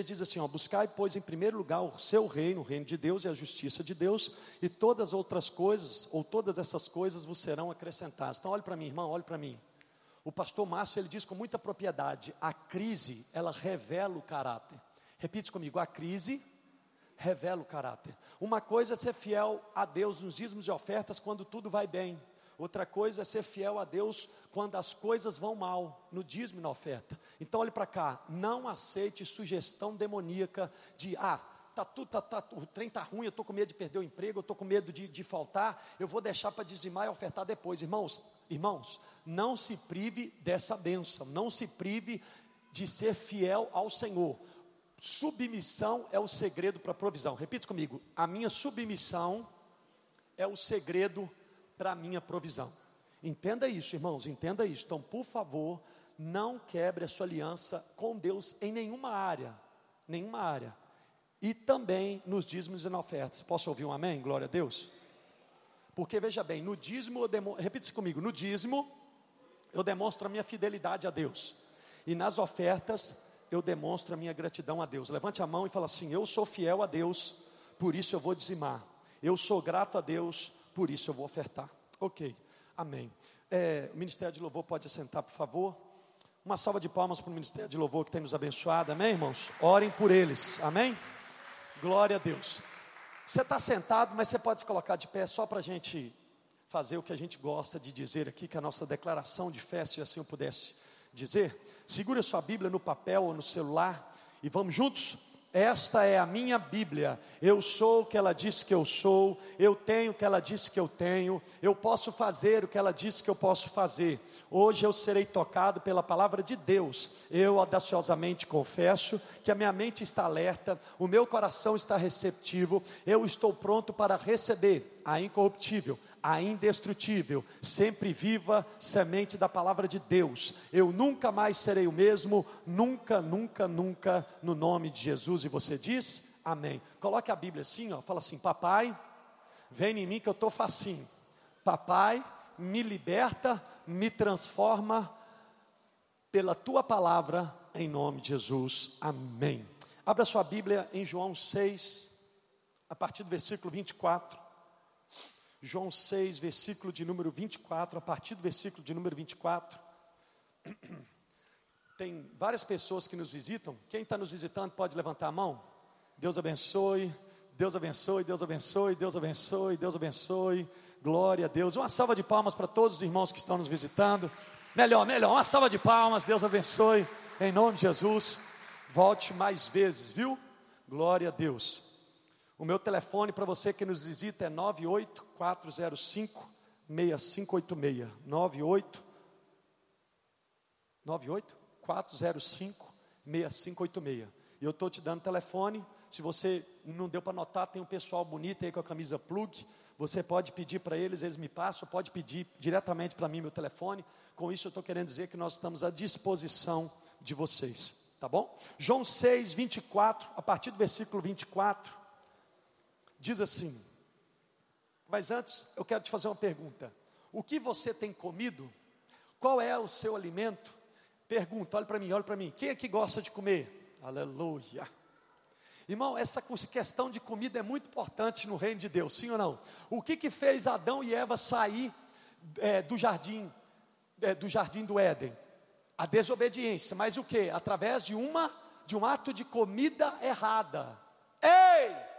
diz assim: ó, buscai, pois, em primeiro lugar o seu reino, o reino de Deus e a justiça de Deus, e todas as outras coisas, ou todas essas coisas vos serão acrescentadas. Então, olhe para mim, irmão, olhe para mim. O pastor Márcio, ele diz com muita propriedade: a crise, ela revela o caráter. Repite comigo: a crise revela o caráter. Uma coisa é ser fiel a Deus nos dízimos e ofertas quando tudo vai bem. Outra coisa é ser fiel a Deus quando as coisas vão mal, no dízimo e na oferta. Então olhe para cá, não aceite sugestão demoníaca de ah, tá tudo, tá, tá, o trem está ruim, eu estou com medo de perder o emprego, eu estou com medo de, de faltar, eu vou deixar para dizimar e ofertar depois. Irmãos, irmãos, não se prive dessa bênção, não se prive de ser fiel ao Senhor. Submissão é o segredo para a provisão. Repita comigo: a minha submissão é o segredo a minha provisão. Entenda isso, irmãos, entenda isso. Então, por favor, não quebre a sua aliança com Deus em nenhuma área, nenhuma área. E também nos dízimos e na ofertas. Posso ouvir um amém? Glória a Deus. Porque veja bem, no dízimo, repita-se comigo, no dízimo eu demonstro a minha fidelidade a Deus. E nas ofertas eu demonstro a minha gratidão a Deus. Levante a mão e fala assim: Eu sou fiel a Deus, por isso eu vou dizimar. Eu sou grato a Deus, por isso eu vou ofertar. Ok, amém. É, o Ministério de Louvor pode assentar, por favor. Uma salva de palmas para o Ministério de Louvor que tem nos abençoado, amém, irmãos? Orem por eles, amém? Glória a Deus. Você está sentado, mas você pode se colocar de pé só para a gente fazer o que a gente gosta de dizer aqui, que é a nossa declaração de fé, se assim eu pudesse dizer. Segura sua Bíblia no papel ou no celular e vamos juntos? Esta é a minha Bíblia. Eu sou o que ela disse que eu sou, eu tenho o que ela disse que eu tenho, eu posso fazer o que ela disse que eu posso fazer. Hoje eu serei tocado pela palavra de Deus. Eu audaciosamente confesso que a minha mente está alerta, o meu coração está receptivo, eu estou pronto para receber a incorruptível, a indestrutível, sempre viva semente da palavra de Deus. Eu nunca mais serei o mesmo, nunca, nunca, nunca, no nome de Jesus. E você diz amém. Coloque a Bíblia assim, ó, fala assim: Papai, vem em mim que eu estou facinho. Papai, me liberta, me transforma pela tua palavra, em nome de Jesus. Amém. Abra sua Bíblia em João 6, a partir do versículo 24. João 6, versículo de número 24, a partir do versículo de número 24. Tem várias pessoas que nos visitam. Quem está nos visitando pode levantar a mão. Deus abençoe, Deus abençoe, Deus abençoe, Deus abençoe, Deus abençoe. Glória a Deus. Uma salva de palmas para todos os irmãos que estão nos visitando. Melhor, melhor, uma salva de palmas. Deus abençoe. Em nome de Jesus. Volte mais vezes, viu? Glória a Deus. O meu telefone para você que nos visita é 98405 6586. 98 98 405 6586. E eu estou te dando telefone. Se você não deu para anotar, tem um pessoal bonito aí com a camisa plug. Você pode pedir para eles, eles me passam, pode pedir diretamente para mim meu telefone. Com isso eu estou querendo dizer que nós estamos à disposição de vocês, tá bom? João 6, 24, a partir do versículo 24 diz assim: Mas antes eu quero te fazer uma pergunta. O que você tem comido? Qual é o seu alimento? Pergunta, olha para mim, olha para mim. Quem é que gosta de comer? Aleluia. Irmão, essa questão de comida é muito importante no reino de Deus, sim ou não? O que que fez Adão e Eva sair é, do jardim, é, do jardim do Éden? A desobediência, mas o que? Através de uma, de um ato de comida errada. Ei!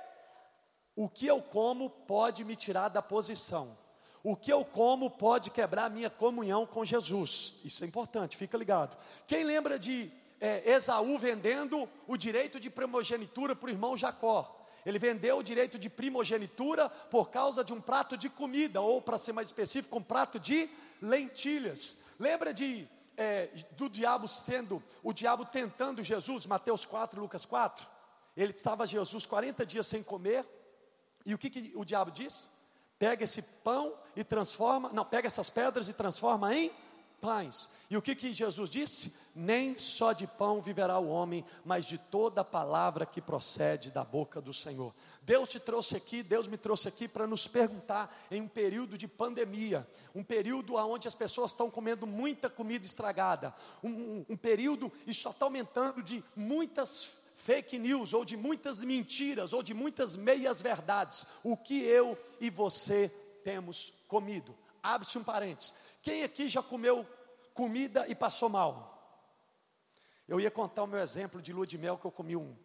O que eu como pode me tirar da posição. O que eu como pode quebrar a minha comunhão com Jesus. Isso é importante, fica ligado. Quem lembra de é, Esaú vendendo o direito de primogenitura para o irmão Jacó? Ele vendeu o direito de primogenitura por causa de um prato de comida, ou para ser mais específico, um prato de lentilhas. Lembra de é, do diabo sendo, o diabo tentando Jesus, Mateus 4, Lucas 4? Ele estava Jesus 40 dias sem comer, e o que, que o diabo diz? Pega esse pão e transforma, não, pega essas pedras e transforma em pães. E o que, que Jesus disse? Nem só de pão viverá o homem, mas de toda palavra que procede da boca do Senhor. Deus te trouxe aqui, Deus me trouxe aqui para nos perguntar em um período de pandemia, um período onde as pessoas estão comendo muita comida estragada, um, um, um período, isso só está aumentando de muitas fake news, ou de muitas mentiras, ou de muitas meias verdades, o que eu e você temos comido. Abre-se um parênteses. Quem aqui já comeu comida e passou mal? Eu ia contar o meu exemplo de lua de mel que eu comi um.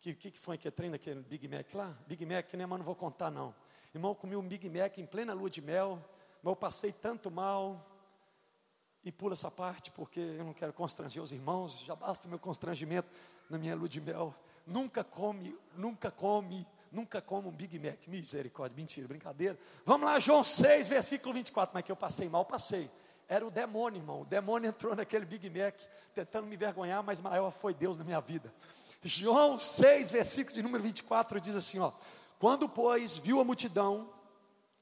Que que, que foi que treina aquele Big Mac lá? Big Mac, né, mas não vou contar não. Irmão, eu comi um Big Mac em plena lua de mel, mas eu passei tanto mal. E pula essa parte, porque eu não quero constranger os irmãos, já basta o meu constrangimento na minha lua de mel. Nunca come, nunca come, nunca come um Big Mac. Misericórdia, mentira, brincadeira. Vamos lá, João 6, versículo 24. Mas que eu passei mal, passei. Era o demônio, irmão. O demônio entrou naquele Big Mac, tentando me vergonhar, mas maior foi Deus na minha vida. João 6, versículo de número 24, diz assim: ó. Quando, pois, viu a multidão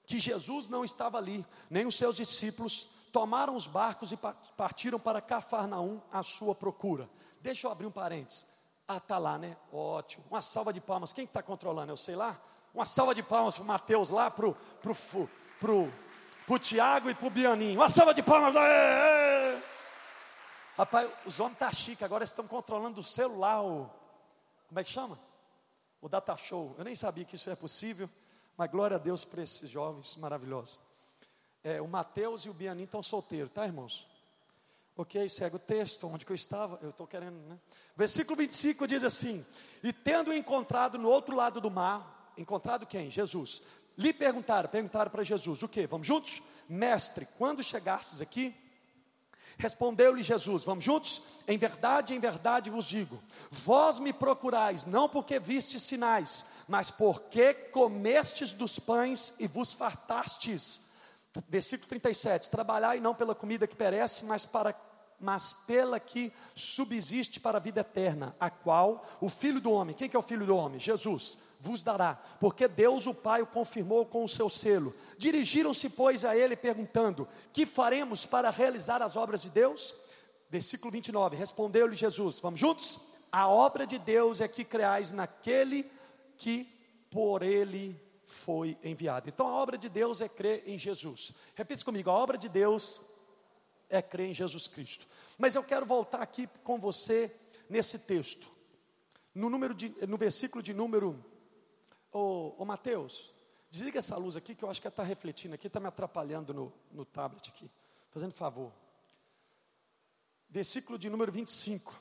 que Jesus não estava ali, nem os seus discípulos, tomaram os barcos e partiram para Cafarnaum à sua procura. Deixa eu abrir um parênteses. Ah, está lá, né? Ótimo. Uma salva de palmas. Quem está controlando? Eu sei lá. Uma salva de palmas para o Mateus lá, para o pro, pro, pro Tiago e para o Bianinho. Uma salva de palmas. Rapaz, os homens estão tá chique, agora estão controlando o celular, o, como é que chama? O data show. Eu nem sabia que isso é possível, mas glória a Deus por esses jovens maravilhosos. É, o Mateus e o Bianin estão solteiros, tá, irmãos? Ok, segue o texto, onde que eu estava? Eu estou querendo, né? Versículo 25 diz assim: E tendo encontrado no outro lado do mar, encontrado quem? Jesus. Lhe perguntaram, perguntaram para Jesus: O que? Vamos juntos? Mestre, quando chegasses aqui, Respondeu-lhe Jesus: Vamos juntos? Em verdade, em verdade vos digo: Vós me procurais, não porque vistes sinais, mas porque comestes dos pães e vos fartastes. Versículo 37: Trabalhai não pela comida que perece, mas para mas pela que subsiste para a vida eterna, a qual o Filho do Homem, quem que é o Filho do Homem? Jesus, vos dará, porque Deus o Pai o confirmou com o seu selo. Dirigiram-se, pois, a ele perguntando: Que faremos para realizar as obras de Deus? Versículo 29, respondeu-lhe Jesus, vamos juntos? A obra de Deus é que creais naquele que por ele foi enviado. Então a obra de Deus é crer em Jesus. Repita comigo: a obra de Deus é crer em Jesus Cristo. Mas eu quero voltar aqui com você nesse texto. No, número de, no versículo de número. Ô, ô Mateus, desliga essa luz aqui que eu acho que está refletindo aqui, está me atrapalhando no, no tablet aqui. Fazendo favor. Versículo de número 25.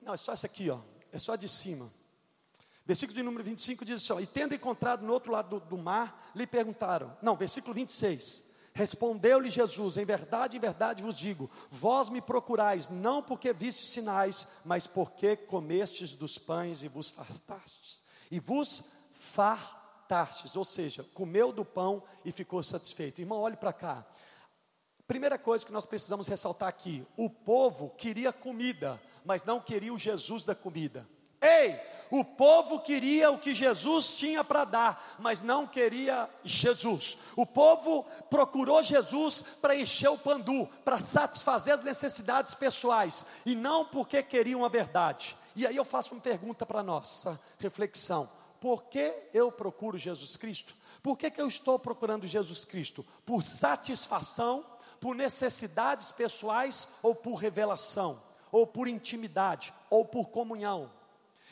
Não, é só essa aqui, ó. É só de cima. Versículo de número 25 diz assim: ó, E tendo encontrado no outro lado do, do mar, lhe perguntaram. Não, versículo 26. Respondeu-lhe Jesus: Em verdade, em verdade vos digo: Vós me procurais, não porque vistes sinais, mas porque comestes dos pães e vos fartastes. E vos fartastes, ou seja, comeu do pão e ficou satisfeito. Irmão, olhe para cá. Primeira coisa que nós precisamos ressaltar aqui: o povo queria comida, mas não queria o Jesus da comida. Ei, o povo queria o que Jesus tinha para dar, mas não queria Jesus. O povo procurou Jesus para encher o pandu, para satisfazer as necessidades pessoais, e não porque queriam a verdade. E aí eu faço uma pergunta para nossa reflexão: por que eu procuro Jesus Cristo? Por que, que eu estou procurando Jesus Cristo? Por satisfação, por necessidades pessoais ou por revelação? Ou por intimidade, ou por comunhão.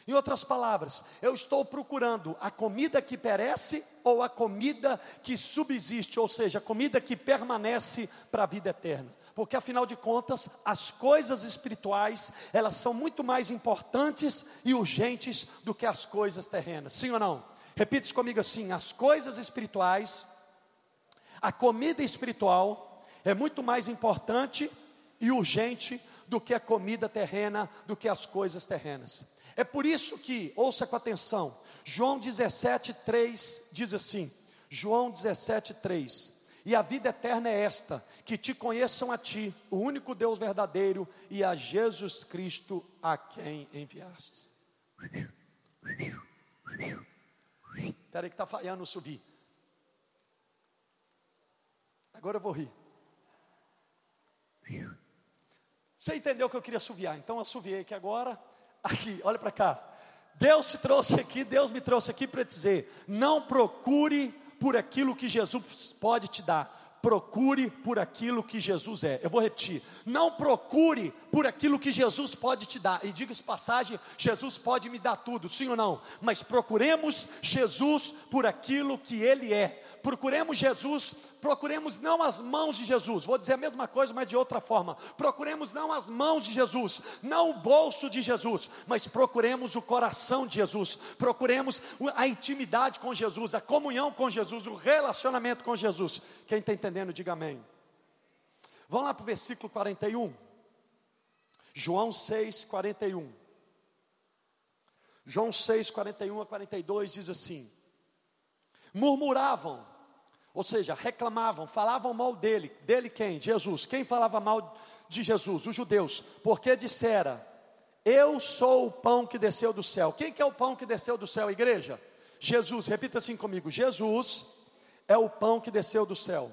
Em outras palavras, eu estou procurando a comida que perece ou a comida que subsiste, ou seja, a comida que permanece para a vida eterna. Porque afinal de contas, as coisas espirituais, elas são muito mais importantes e urgentes do que as coisas terrenas. Sim ou não? Repita comigo assim: as coisas espirituais, a comida espiritual é muito mais importante e urgente do que a comida terrena, do que as coisas terrenas. É por isso que, ouça com atenção, João 17, 3 diz assim: João 17, 3. E a vida eterna é esta: que te conheçam a ti, o único Deus verdadeiro, e a Jesus Cristo a quem enviastes. Espera aí que está falhando subir. Agora eu vou rir. Você entendeu que eu queria assoviar, então assoviei aqui agora. Aqui, olha para cá. Deus te trouxe aqui, Deus me trouxe aqui para dizer: não procure por aquilo que Jesus pode te dar, procure por aquilo que Jesus é. Eu vou repetir: não procure por aquilo que Jesus pode te dar. E diga-se passagem: Jesus pode me dar tudo, sim ou não? Mas procuremos Jesus por aquilo que Ele é. Procuremos Jesus, procuremos não as mãos de Jesus, vou dizer a mesma coisa, mas de outra forma. Procuremos não as mãos de Jesus, não o bolso de Jesus, mas procuremos o coração de Jesus, procuremos a intimidade com Jesus, a comunhão com Jesus, o relacionamento com Jesus. Quem está entendendo, diga amém. Vamos lá para o versículo 41. João 6, 41. João 6, 41 a 42 diz assim: Murmuravam ou seja, reclamavam, falavam mal dele. Dele quem? Jesus. Quem falava mal de Jesus? Os judeus. Porque dissera: Eu sou o pão que desceu do céu. Quem que é o pão que desceu do céu, igreja? Jesus. Repita assim comigo: Jesus é o pão que desceu do céu.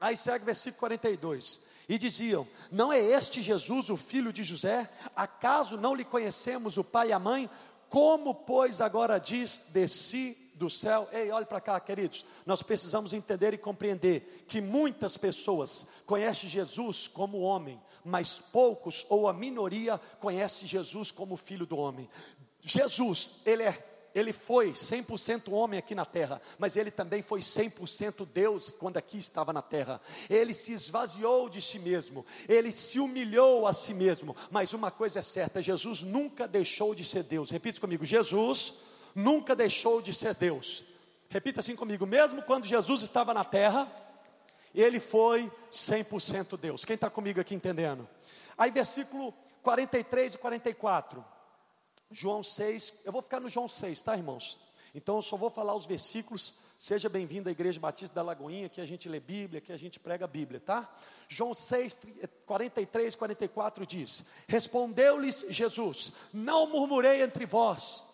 Aí segue o versículo 42. E diziam: Não é este Jesus o filho de José? Acaso não lhe conhecemos o pai e a mãe? Como, pois, agora diz: Desci do céu. Ei, olhe para cá, queridos. Nós precisamos entender e compreender que muitas pessoas conhecem Jesus como homem, mas poucos ou a minoria conhece Jesus como filho do homem. Jesus, ele é ele foi 100% homem aqui na terra, mas ele também foi 100% Deus quando aqui estava na terra. Ele se esvaziou de si mesmo, ele se humilhou a si mesmo. Mas uma coisa é certa: Jesus nunca deixou de ser Deus. Repita comigo: Jesus nunca deixou de ser Deus. Repita assim comigo: mesmo quando Jesus estava na terra, ele foi 100% Deus. Quem está comigo aqui entendendo? Aí, versículo 43 e 44, João 6, eu vou ficar no João 6, tá, irmãos? Então, eu só vou falar os versículos. Seja bem-vindo à Igreja Batista da Lagoinha, que a gente lê Bíblia, que a gente prega a Bíblia, tá? João 6, 43, 44 diz: Respondeu-lhes Jesus: Não murmurei entre vós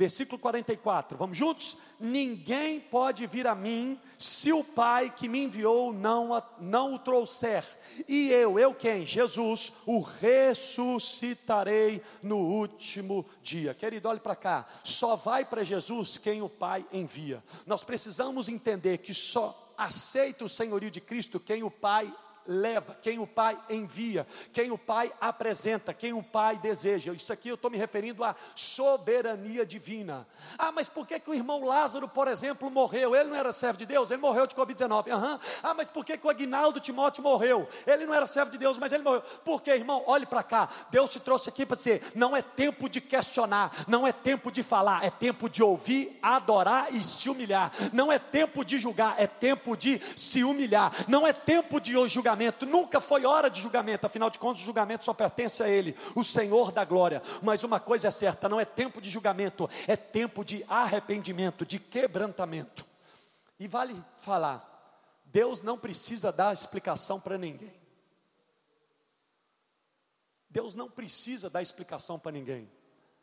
Versículo 44, vamos juntos? Ninguém pode vir a mim se o Pai que me enviou não, não o trouxer. E eu, eu quem? Jesus, o ressuscitarei no último dia. Querido, olhe para cá. Só vai para Jesus quem o Pai envia. Nós precisamos entender que só aceita o senhorio de Cristo quem o Pai leva, quem o Pai envia, quem o Pai apresenta, quem o Pai deseja. Isso aqui eu estou me referindo à soberania divina. Ah, mas por que, que o irmão Lázaro, por exemplo, morreu? Ele não era servo de Deus, ele morreu de Covid-19. Uhum. Ah, mas por que, que o Aguinaldo Timóteo morreu? Ele não era servo de Deus, mas ele morreu. Por que, irmão? Olhe para cá. Deus te trouxe aqui para dizer: não é tempo de questionar, não é tempo de falar, é tempo de ouvir, adorar e se humilhar. Não é tempo de julgar, é tempo de se humilhar. Não é tempo de julgar julgamento, nunca foi hora de julgamento, afinal de contas, o julgamento só pertence a Ele, o Senhor da glória. Mas uma coisa é certa: não é tempo de julgamento, é tempo de arrependimento, de quebrantamento. E vale falar, Deus não precisa dar explicação para ninguém. Deus não precisa dar explicação para ninguém.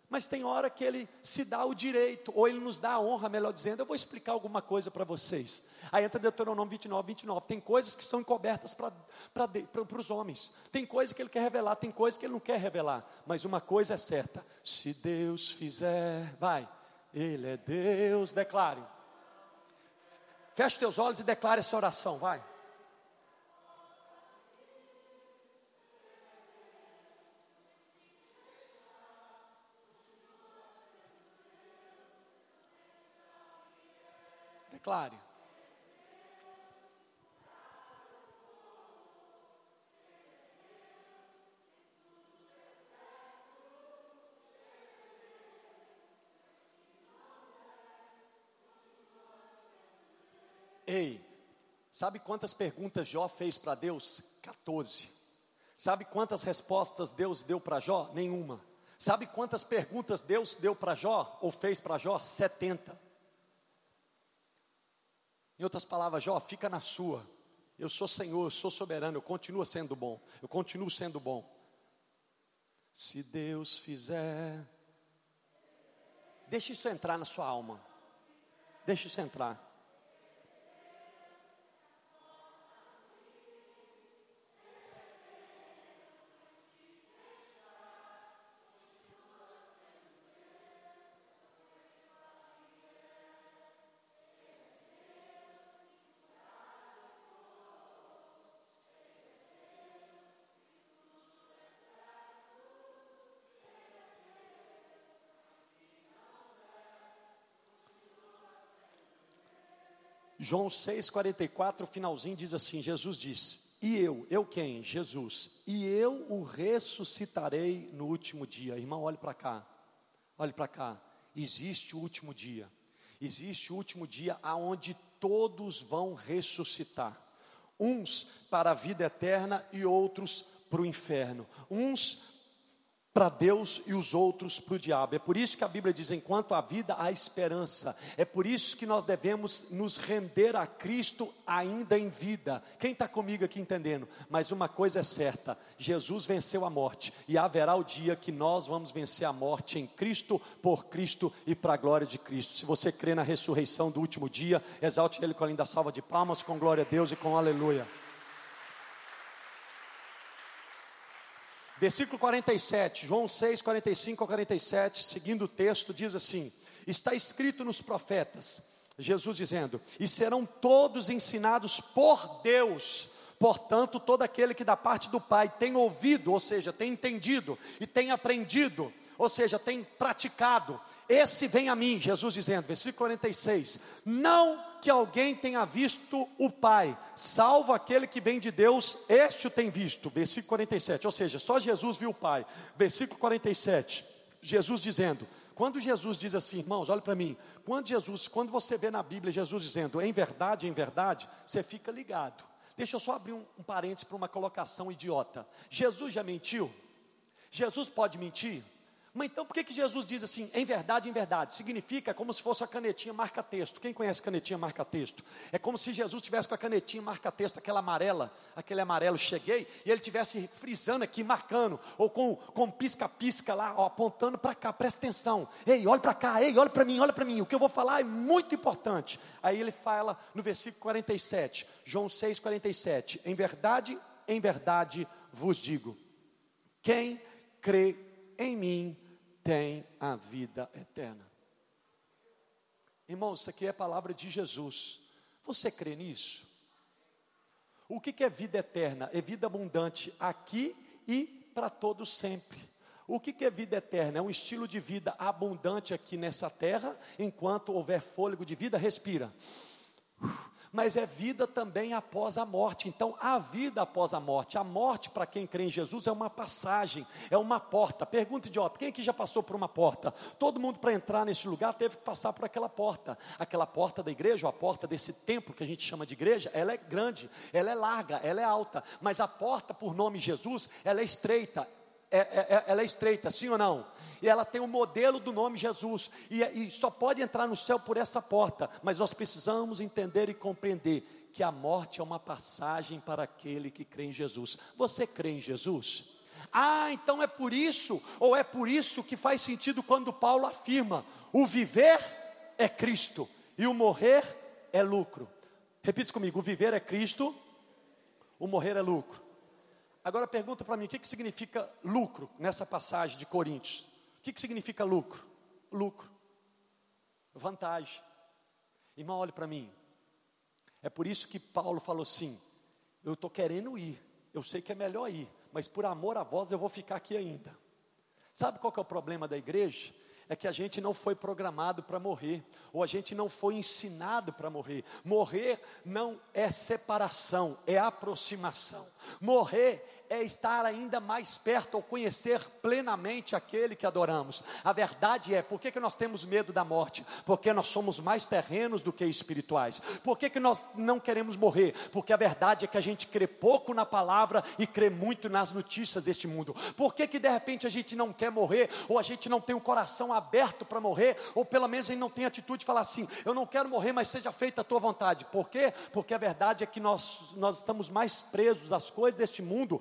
Mas tem hora que ele se dá o direito, ou ele nos dá a honra, melhor dizendo, eu vou explicar alguma coisa para vocês. Aí entra Deuteronômio 29, 29. Tem coisas que são encobertas para os homens. Tem coisas que ele quer revelar, tem coisas que ele não quer revelar. Mas uma coisa é certa: se Deus fizer, vai, Ele é Deus, declare. Feche teus olhos e declare essa oração, vai. Declare. Ei, sabe quantas perguntas Jó fez para Deus? 14. Sabe quantas respostas Deus deu para Jó? Nenhuma. Sabe quantas perguntas Deus deu para Jó ou fez para Jó? 70. Em outras palavras, Jó, fica na sua. Eu sou Senhor, eu sou soberano, eu continuo sendo bom. Eu continuo sendo bom. Se Deus fizer. Deixe isso entrar na sua alma. Deixe isso entrar. João 6,44, finalzinho diz assim: Jesus disse: E eu, eu quem? Jesus, e eu o ressuscitarei no último dia. Irmão, olhe para cá, olhe para cá. Existe o último dia, existe o último dia aonde todos vão ressuscitar, uns para a vida eterna e outros para o inferno, uns para Deus e os outros para o diabo. É por isso que a Bíblia diz: enquanto há vida, há esperança. É por isso que nós devemos nos render a Cristo ainda em vida. Quem está comigo aqui entendendo? Mas uma coisa é certa: Jesus venceu a morte, e haverá o dia que nós vamos vencer a morte em Cristo, por Cristo e para a glória de Cristo. Se você crê na ressurreição do último dia, exalte Ele com a linda salva de palmas, com glória a Deus e com aleluia. Versículo 47, João 6, 45 a 47, seguindo o texto, diz assim: Está escrito nos profetas, Jesus dizendo: E serão todos ensinados por Deus. Portanto, todo aquele que da parte do Pai tem ouvido, ou seja, tem entendido e tem aprendido, ou seja, tem praticado, esse vem a mim, Jesus dizendo, versículo 46: Não que alguém tenha visto o Pai, salvo aquele que vem de Deus, este o tem visto. Versículo 47, ou seja, só Jesus viu o Pai. Versículo 47, Jesus dizendo: quando Jesus diz assim, irmãos, olha para mim, quando Jesus, quando você vê na Bíblia Jesus dizendo em verdade, em verdade, você fica ligado. Deixa eu só abrir um, um parênteses para uma colocação idiota. Jesus já mentiu? Jesus pode mentir? Mas então por que, que Jesus diz assim, em verdade, em verdade? Significa como se fosse a canetinha marca-texto. Quem conhece canetinha marca-texto? É como se Jesus tivesse com a canetinha marca-texto, aquela amarela, aquele amarelo, cheguei, e ele tivesse frisando aqui, marcando, ou com, com pisca-pisca lá, ó, apontando para cá, presta atenção. Ei, olha para cá, ei, olha para mim, olha para mim. O que eu vou falar é muito importante. Aí ele fala no versículo 47, João 6, 47. Em verdade, em verdade vos digo: quem crê em mim, tem a vida eterna. Irmãos, isso aqui é a palavra de Jesus. Você crê nisso? O que, é vida eterna? É vida abundante aqui e para todos sempre. O que, que é vida eterna? É um estilo de vida abundante aqui nessa terra, enquanto houver fôlego de vida, respira mas é vida também após a morte. Então, há vida após a morte. A morte, para quem crê em Jesus, é uma passagem, é uma porta. Pergunta idiota: quem aqui já passou por uma porta? Todo mundo, para entrar nesse lugar, teve que passar por aquela porta. Aquela porta da igreja, ou a porta desse templo que a gente chama de igreja, ela é grande, ela é larga, ela é alta, mas a porta, por nome Jesus, ela é estreita. É, é, é ela é estreita, sim ou não? e ela tem o modelo do nome Jesus, e, e só pode entrar no céu por essa porta, mas nós precisamos entender e compreender que a morte é uma passagem para aquele que crê em Jesus. Você crê em Jesus? Ah, então é por isso, ou é por isso que faz sentido quando Paulo afirma: o viver é Cristo e o morrer é lucro. Repita comigo: o viver é Cristo, o morrer é lucro. Agora pergunta para mim: o que, que significa lucro nessa passagem de Coríntios? que, que significa lucro? Lucro, vantagem. Irmão, olhe para mim. É por isso que Paulo falou assim: eu estou querendo ir, eu sei que é melhor ir, mas por amor a vós eu vou ficar aqui ainda. Sabe qual que é o problema da igreja? É que a gente não foi programado para morrer, ou a gente não foi ensinado para morrer. Morrer não é separação, é aproximação. Morrer é estar ainda mais perto ou conhecer plenamente aquele que adoramos. A verdade é, por que, que nós temos medo da morte? Porque nós somos mais terrenos do que espirituais. Por que, que nós não queremos morrer? Porque a verdade é que a gente crê pouco na palavra e crê muito nas notícias deste mundo. Por que, que de repente a gente não quer morrer, ou a gente não tem o coração aberto para morrer, ou pelo menos a gente não tem atitude de falar assim: eu não quero morrer, mas seja feita a tua vontade. Por quê? Porque a verdade é que nós, nós estamos mais presos às coisas deste mundo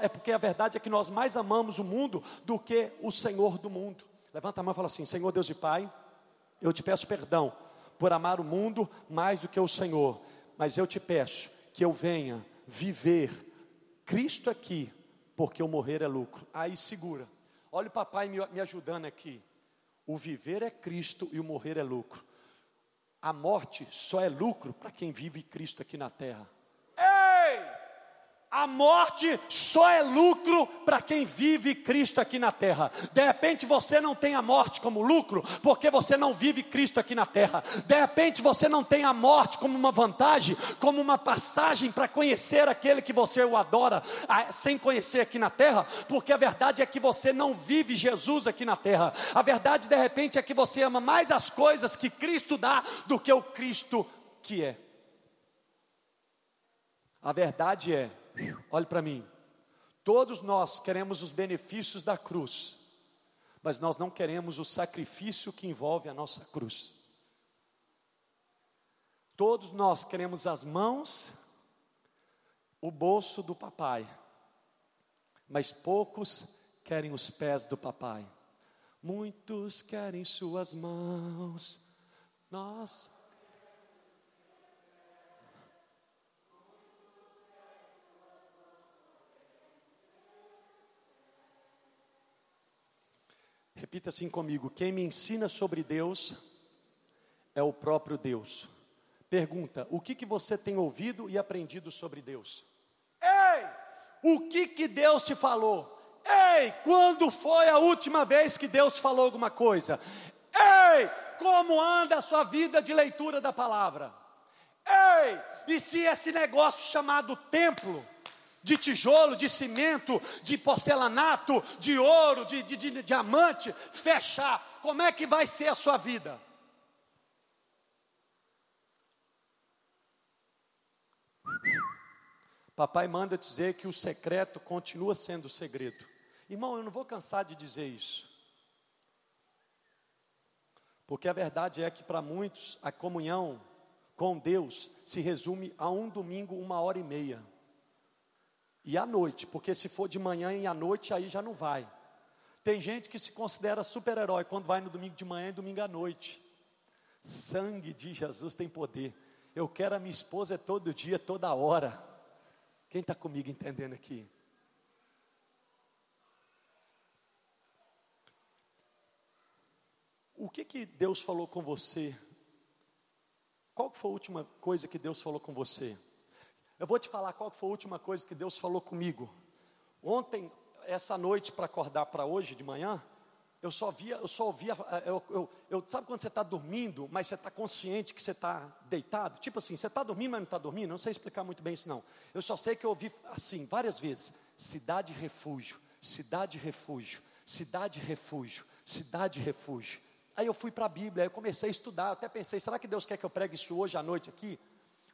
é porque a verdade é que nós mais amamos o mundo do que o Senhor do mundo. Levanta a mão e fala assim: Senhor Deus e Pai, eu te peço perdão por amar o mundo mais do que o Senhor, mas eu te peço que eu venha viver Cristo aqui, porque o morrer é lucro. Aí segura. Olha o papai me, me ajudando aqui. O viver é Cristo e o morrer é lucro. A morte só é lucro para quem vive Cristo aqui na terra. A morte só é lucro para quem vive Cristo aqui na terra. De repente você não tem a morte como lucro, porque você não vive Cristo aqui na terra. De repente você não tem a morte como uma vantagem, como uma passagem para conhecer aquele que você o adora, sem conhecer aqui na terra, porque a verdade é que você não vive Jesus aqui na terra. A verdade, de repente, é que você ama mais as coisas que Cristo dá do que o Cristo que é. A verdade é olhe para mim. Todos nós queremos os benefícios da cruz, mas nós não queremos o sacrifício que envolve a nossa cruz. Todos nós queremos as mãos, o bolso do papai, mas poucos querem os pés do papai. Muitos querem suas mãos, nós Repita assim comigo: quem me ensina sobre Deus é o próprio Deus. Pergunta: o que, que você tem ouvido e aprendido sobre Deus? Ei, o que, que Deus te falou? Ei, quando foi a última vez que Deus falou alguma coisa? Ei, como anda a sua vida de leitura da palavra? Ei, e se esse negócio chamado templo de tijolo, de cimento, de porcelanato, de ouro, de, de, de, diamante, fechar, como é que vai ser a sua vida? Papai manda dizer que o secreto continua sendo segredo. Irmão, eu não vou cansar de dizer isso. Porque a verdade é que para muitos a comunhão com Deus se resume a um domingo, uma hora e meia e à noite, porque se for de manhã e à noite, aí já não vai. Tem gente que se considera super-herói quando vai no domingo de manhã e domingo à noite. Sangue de Jesus tem poder. Eu quero a minha esposa todo dia, toda hora. Quem está comigo entendendo aqui? O que que Deus falou com você? Qual foi a última coisa que Deus falou com você? Eu vou te falar qual foi a última coisa que Deus falou comigo. Ontem, essa noite, para acordar para hoje de manhã, eu só via, eu só ouvia, eh, eu, eu, eu sabe quando você está dormindo, mas você está consciente que você está deitado? Tipo assim, você está dormindo, mas não está dormindo? não sei explicar muito bem isso não. Eu só sei que eu ouvi assim, várias vezes, cidade refúgio, cidade refúgio, cidade refúgio, cidade refúgio. Aí eu fui para a Bíblia, aí eu comecei a estudar, até pensei, será que Deus quer que eu pregue isso hoje à noite aqui?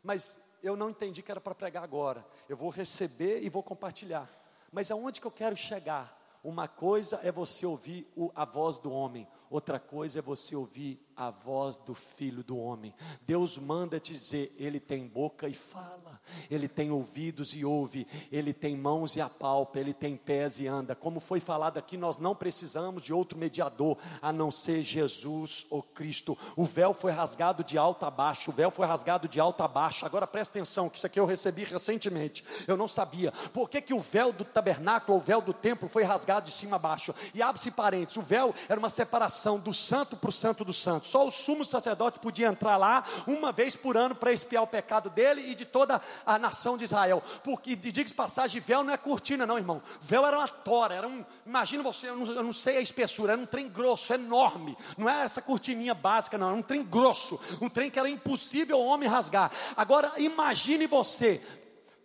Mas eu não entendi que era para pregar agora. Eu vou receber e vou compartilhar. Mas aonde que eu quero chegar? Uma coisa é você ouvir o, a voz do homem, outra coisa é você ouvir a voz do Filho do Homem. Deus manda te dizer: Ele tem boca e fala, Ele tem ouvidos e ouve, Ele tem mãos e apalpa, Ele tem pés e anda. Como foi falado aqui, nós não precisamos de outro mediador a não ser Jesus ou Cristo. O véu foi rasgado de alto a baixo, o véu foi rasgado de alto a baixo. Agora presta atenção, que isso aqui eu recebi recentemente, eu não sabia. Por que, que o véu do tabernáculo, o véu do templo, foi rasgado de cima a baixo? E abre-se parênteses: o véu era uma separação do santo para o santo do santo. Só o sumo sacerdote podia entrar lá uma vez por ano para expiar o pecado dele e de toda a nação de Israel. Porque, diga-se passagem, véu não é cortina, não, irmão. Véu era uma tora, era um. Imagina você, eu não, eu não sei a espessura, era um trem grosso, enorme. Não é essa cortininha básica, não, era um trem grosso, um trem que era impossível o homem rasgar. Agora, imagine você,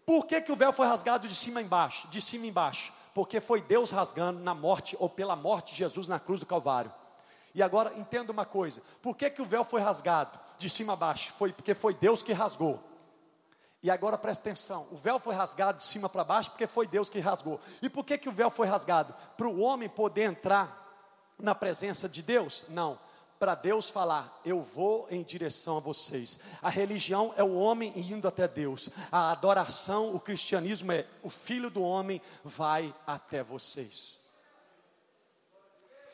por que, que o véu foi rasgado de cima embaixo? De cima embaixo? Porque foi Deus rasgando na morte ou pela morte de Jesus na cruz do Calvário. E agora entenda uma coisa: por que, que o véu foi rasgado de cima a baixo? Foi porque foi Deus que rasgou. E agora presta atenção: o véu foi rasgado de cima para baixo porque foi Deus que rasgou. E por que, que o véu foi rasgado? Para o homem poder entrar na presença de Deus? Não. Para Deus falar, eu vou em direção a vocês. A religião é o homem indo até Deus. A adoração, o cristianismo é o filho do homem vai até vocês.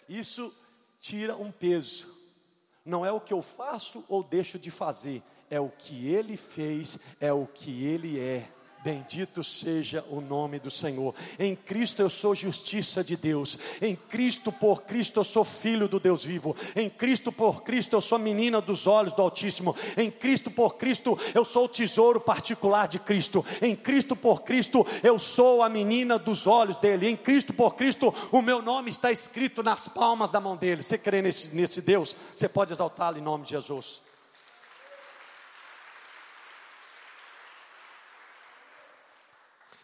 Isso tira um peso. Não é o que eu faço ou deixo de fazer, é o que ele fez, é o que ele é. Bendito seja o nome do Senhor. Em Cristo eu sou justiça de Deus. Em Cristo, por Cristo, eu sou filho do Deus vivo. Em Cristo, por Cristo, eu sou menina dos olhos do Altíssimo. Em Cristo, por Cristo, eu sou o tesouro particular de Cristo. Em Cristo, por Cristo, eu sou a menina dos olhos dele. Em Cristo, por Cristo, o meu nome está escrito nas palmas da mão dele. Você crê nesse, nesse Deus? Você pode exaltá-lo em nome de Jesus.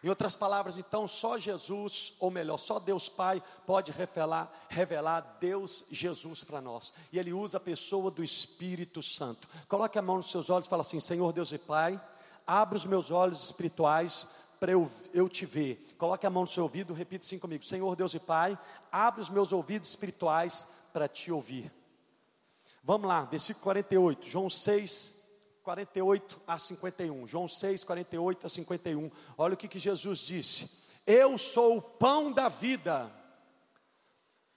Em outras palavras, então, só Jesus, ou melhor, só Deus Pai pode revelar, revelar Deus Jesus para nós. E Ele usa a pessoa do Espírito Santo. Coloque a mão nos seus olhos e fala assim: Senhor Deus e Pai, abre os meus olhos espirituais para eu, eu te ver. Coloque a mão no seu ouvido, repita assim comigo: Senhor Deus e Pai, abre os meus ouvidos espirituais para te ouvir. Vamos lá, versículo 48, João 6, 48 a 51. João 6, 48 a 51. Olha o que, que Jesus disse: Eu sou o pão da vida.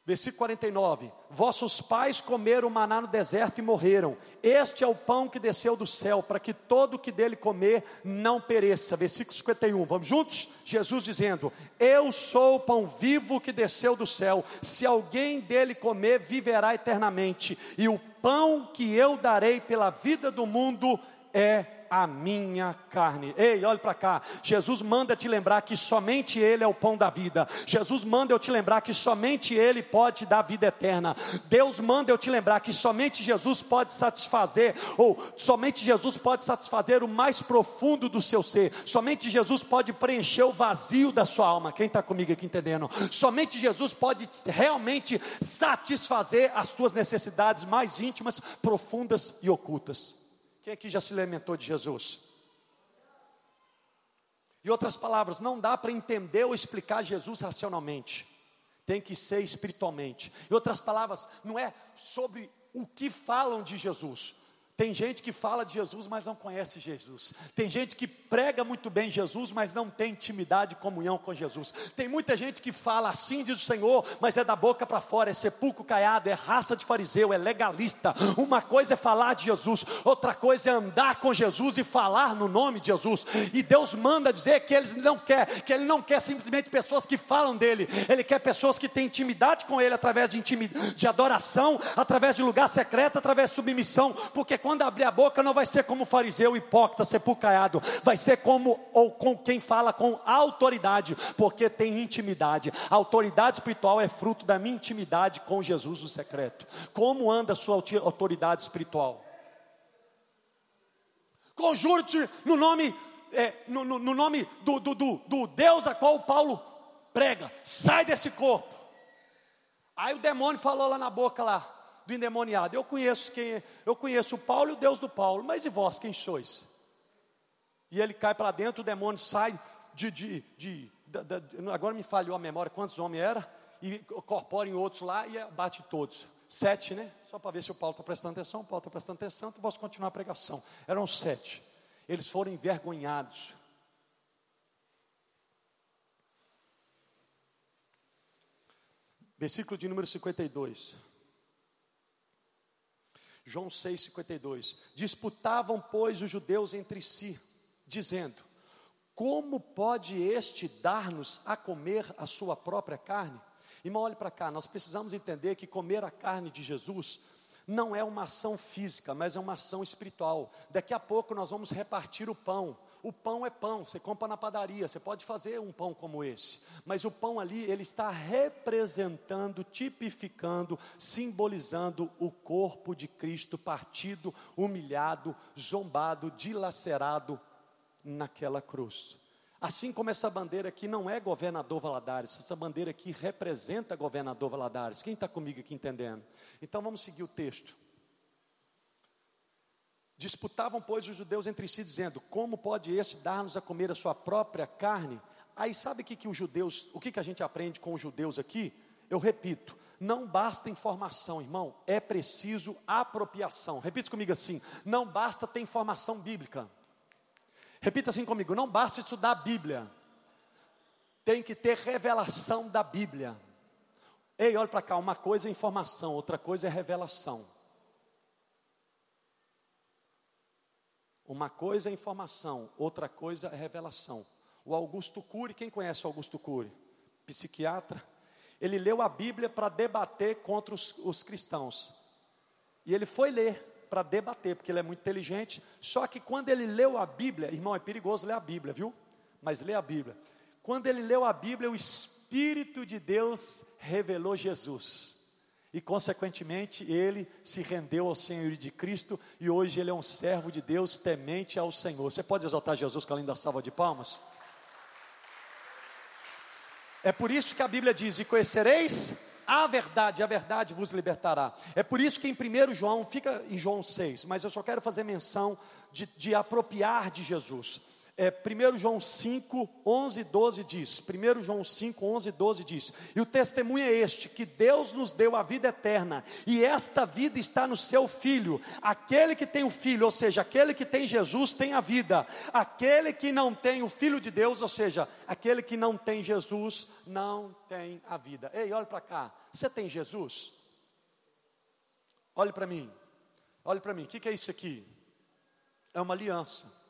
Versículo 49: Vossos pais comeram maná no deserto e morreram. Este é o pão que desceu do céu, para que todo que dele comer não pereça. Versículo 51. Vamos juntos? Jesus dizendo: Eu sou o pão vivo que desceu do céu. Se alguém dele comer, viverá eternamente. E o pão que eu darei pela vida do mundo é a minha carne. Ei, olhe para cá. Jesus manda te lembrar que somente Ele é o pão da vida. Jesus manda eu te lembrar que somente Ele pode te dar vida eterna. Deus manda eu te lembrar que somente Jesus pode satisfazer, ou somente Jesus pode satisfazer o mais profundo do seu ser. Somente Jesus pode preencher o vazio da sua alma. Quem está comigo aqui entendendo? Somente Jesus pode realmente satisfazer as tuas necessidades mais íntimas, profundas e ocultas. Quem aqui já se lamentou de Jesus? Em outras palavras, não dá para entender ou explicar Jesus racionalmente, tem que ser espiritualmente. Em outras palavras, não é sobre o que falam de Jesus, tem gente que fala de Jesus, mas não conhece Jesus. Tem gente que prega muito bem Jesus, mas não tem intimidade e comunhão com Jesus. Tem muita gente que fala assim, diz o Senhor, mas é da boca para fora, é sepulcro caiado, é raça de fariseu, é legalista. Uma coisa é falar de Jesus, outra coisa é andar com Jesus e falar no nome de Jesus. E Deus manda dizer que Ele não quer, que Ele não quer simplesmente pessoas que falam dele, Ele quer pessoas que têm intimidade com Ele através de, intimidade, de adoração, através de lugar secreto, através de submissão, porque quando abrir a boca não vai ser como fariseu hipócrita, sepulcaiado, vai ser como ou com quem fala com autoridade, porque tem intimidade. A autoridade espiritual é fruto da minha intimidade com Jesus no secreto. Como anda a sua autoridade espiritual? Conjure-te no nome, é, no, no, no, nome do, do, do, do Deus a qual Paulo prega. Sai desse corpo. Aí o demônio falou lá na boca lá do endemoniado. Eu conheço quem, eu conheço o Paulo e o Deus do Paulo, mas e vós quem sois? E ele cai para dentro, o demônio sai de, de, de, de, agora me falhou a memória quantos homens era e incorpora em outros lá e bate todos. Sete, né? Só para ver se o Paulo está prestando atenção. O Paulo está prestando atenção, então posso continuar a pregação. Eram sete. Eles foram envergonhados. Versículo de número 52. João 6,52. Disputavam, pois, os judeus entre si, dizendo: Como pode este dar-nos a comer a sua própria carne? Irmão, olhe para cá, nós precisamos entender que comer a carne de Jesus não é uma ação física, mas é uma ação espiritual. Daqui a pouco nós vamos repartir o pão. O pão é pão, você compra na padaria, você pode fazer um pão como esse, mas o pão ali, ele está representando, tipificando, simbolizando o corpo de Cristo partido, humilhado, zombado, dilacerado naquela cruz. Assim como essa bandeira aqui não é governador Valadares, essa bandeira aqui representa governador Valadares. Quem está comigo aqui entendendo? Então vamos seguir o texto. Disputavam, pois, os judeus entre si, dizendo: Como pode este dar-nos a comer a sua própria carne? Aí sabe que, que os judeus, o que, que a gente aprende com os judeus aqui? Eu repito, não basta informação, irmão, é preciso apropriação. Repita comigo assim: não basta ter informação bíblica. Repita assim comigo: não basta estudar a Bíblia, tem que ter revelação da Bíblia. Ei, olha para cá, uma coisa é informação, outra coisa é revelação. Uma coisa é informação, outra coisa é revelação. O Augusto Cury, quem conhece o Augusto Cury? Psiquiatra. Ele leu a Bíblia para debater contra os, os cristãos. E ele foi ler para debater, porque ele é muito inteligente. Só que quando ele leu a Bíblia, irmão, é perigoso ler a Bíblia, viu? Mas lê a Bíblia. Quando ele leu a Bíblia, o Espírito de Deus revelou Jesus. E, consequentemente, ele se rendeu ao Senhor de Cristo e hoje ele é um servo de Deus temente ao Senhor. Você pode exaltar Jesus com a linda salva de palmas? É por isso que a Bíblia diz: E conhecereis a verdade, a verdade vos libertará. É por isso que em 1 João, fica em João 6, mas eu só quero fazer menção de, de apropriar de Jesus. É, 1 João 5, 11 e 12 diz: 1 João 5, 11 e 12 diz: E o testemunho é este: que Deus nos deu a vida eterna, e esta vida está no seu Filho. Aquele que tem o Filho, ou seja, aquele que tem Jesus, tem a vida. Aquele que não tem o Filho de Deus, ou seja, aquele que não tem Jesus, não tem a vida. Ei, olhe para cá: você tem Jesus? Olhe para mim, olhe para mim: o que, que é isso aqui? É uma aliança.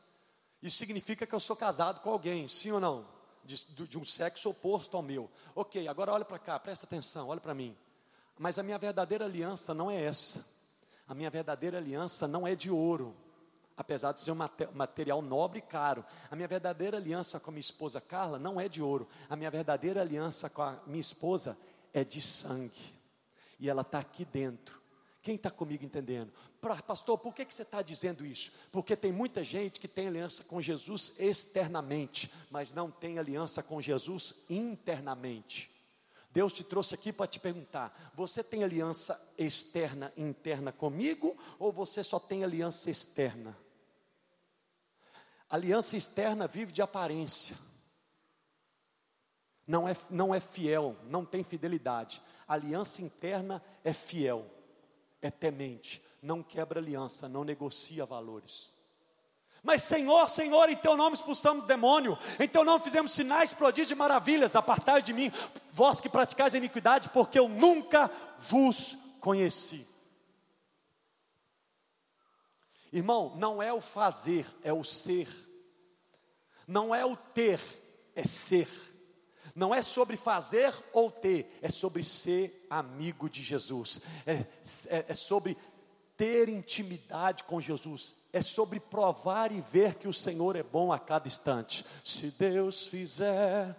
Isso significa que eu sou casado com alguém, sim ou não? De, de um sexo oposto ao meu. Ok, agora olha para cá, presta atenção, olha para mim. Mas a minha verdadeira aliança não é essa. A minha verdadeira aliança não é de ouro, apesar de ser um material nobre e caro. A minha verdadeira aliança com a minha esposa Carla não é de ouro. A minha verdadeira aliança com a minha esposa é de sangue. E ela está aqui dentro. Quem está comigo entendendo? Pastor, por que, que você está dizendo isso? Porque tem muita gente que tem aliança com Jesus externamente, mas não tem aliança com Jesus internamente. Deus te trouxe aqui para te perguntar: você tem aliança externa e interna comigo, ou você só tem aliança externa? Aliança externa vive de aparência, não é, não é fiel, não tem fidelidade. Aliança interna é fiel é temente, não quebra aliança, não negocia valores. Mas Senhor, Senhor, em teu nome expulsamos o demônio, em teu nome fizemos sinais, prodígios e maravilhas, apartai de mim, vós que praticais a iniquidade, porque eu nunca vos conheci. Irmão, não é o fazer, é o ser. Não é o ter, é ser. Não é sobre fazer ou ter, é sobre ser amigo de Jesus, é, é, é sobre ter intimidade com Jesus, é sobre provar e ver que o Senhor é bom a cada instante. Se Deus fizer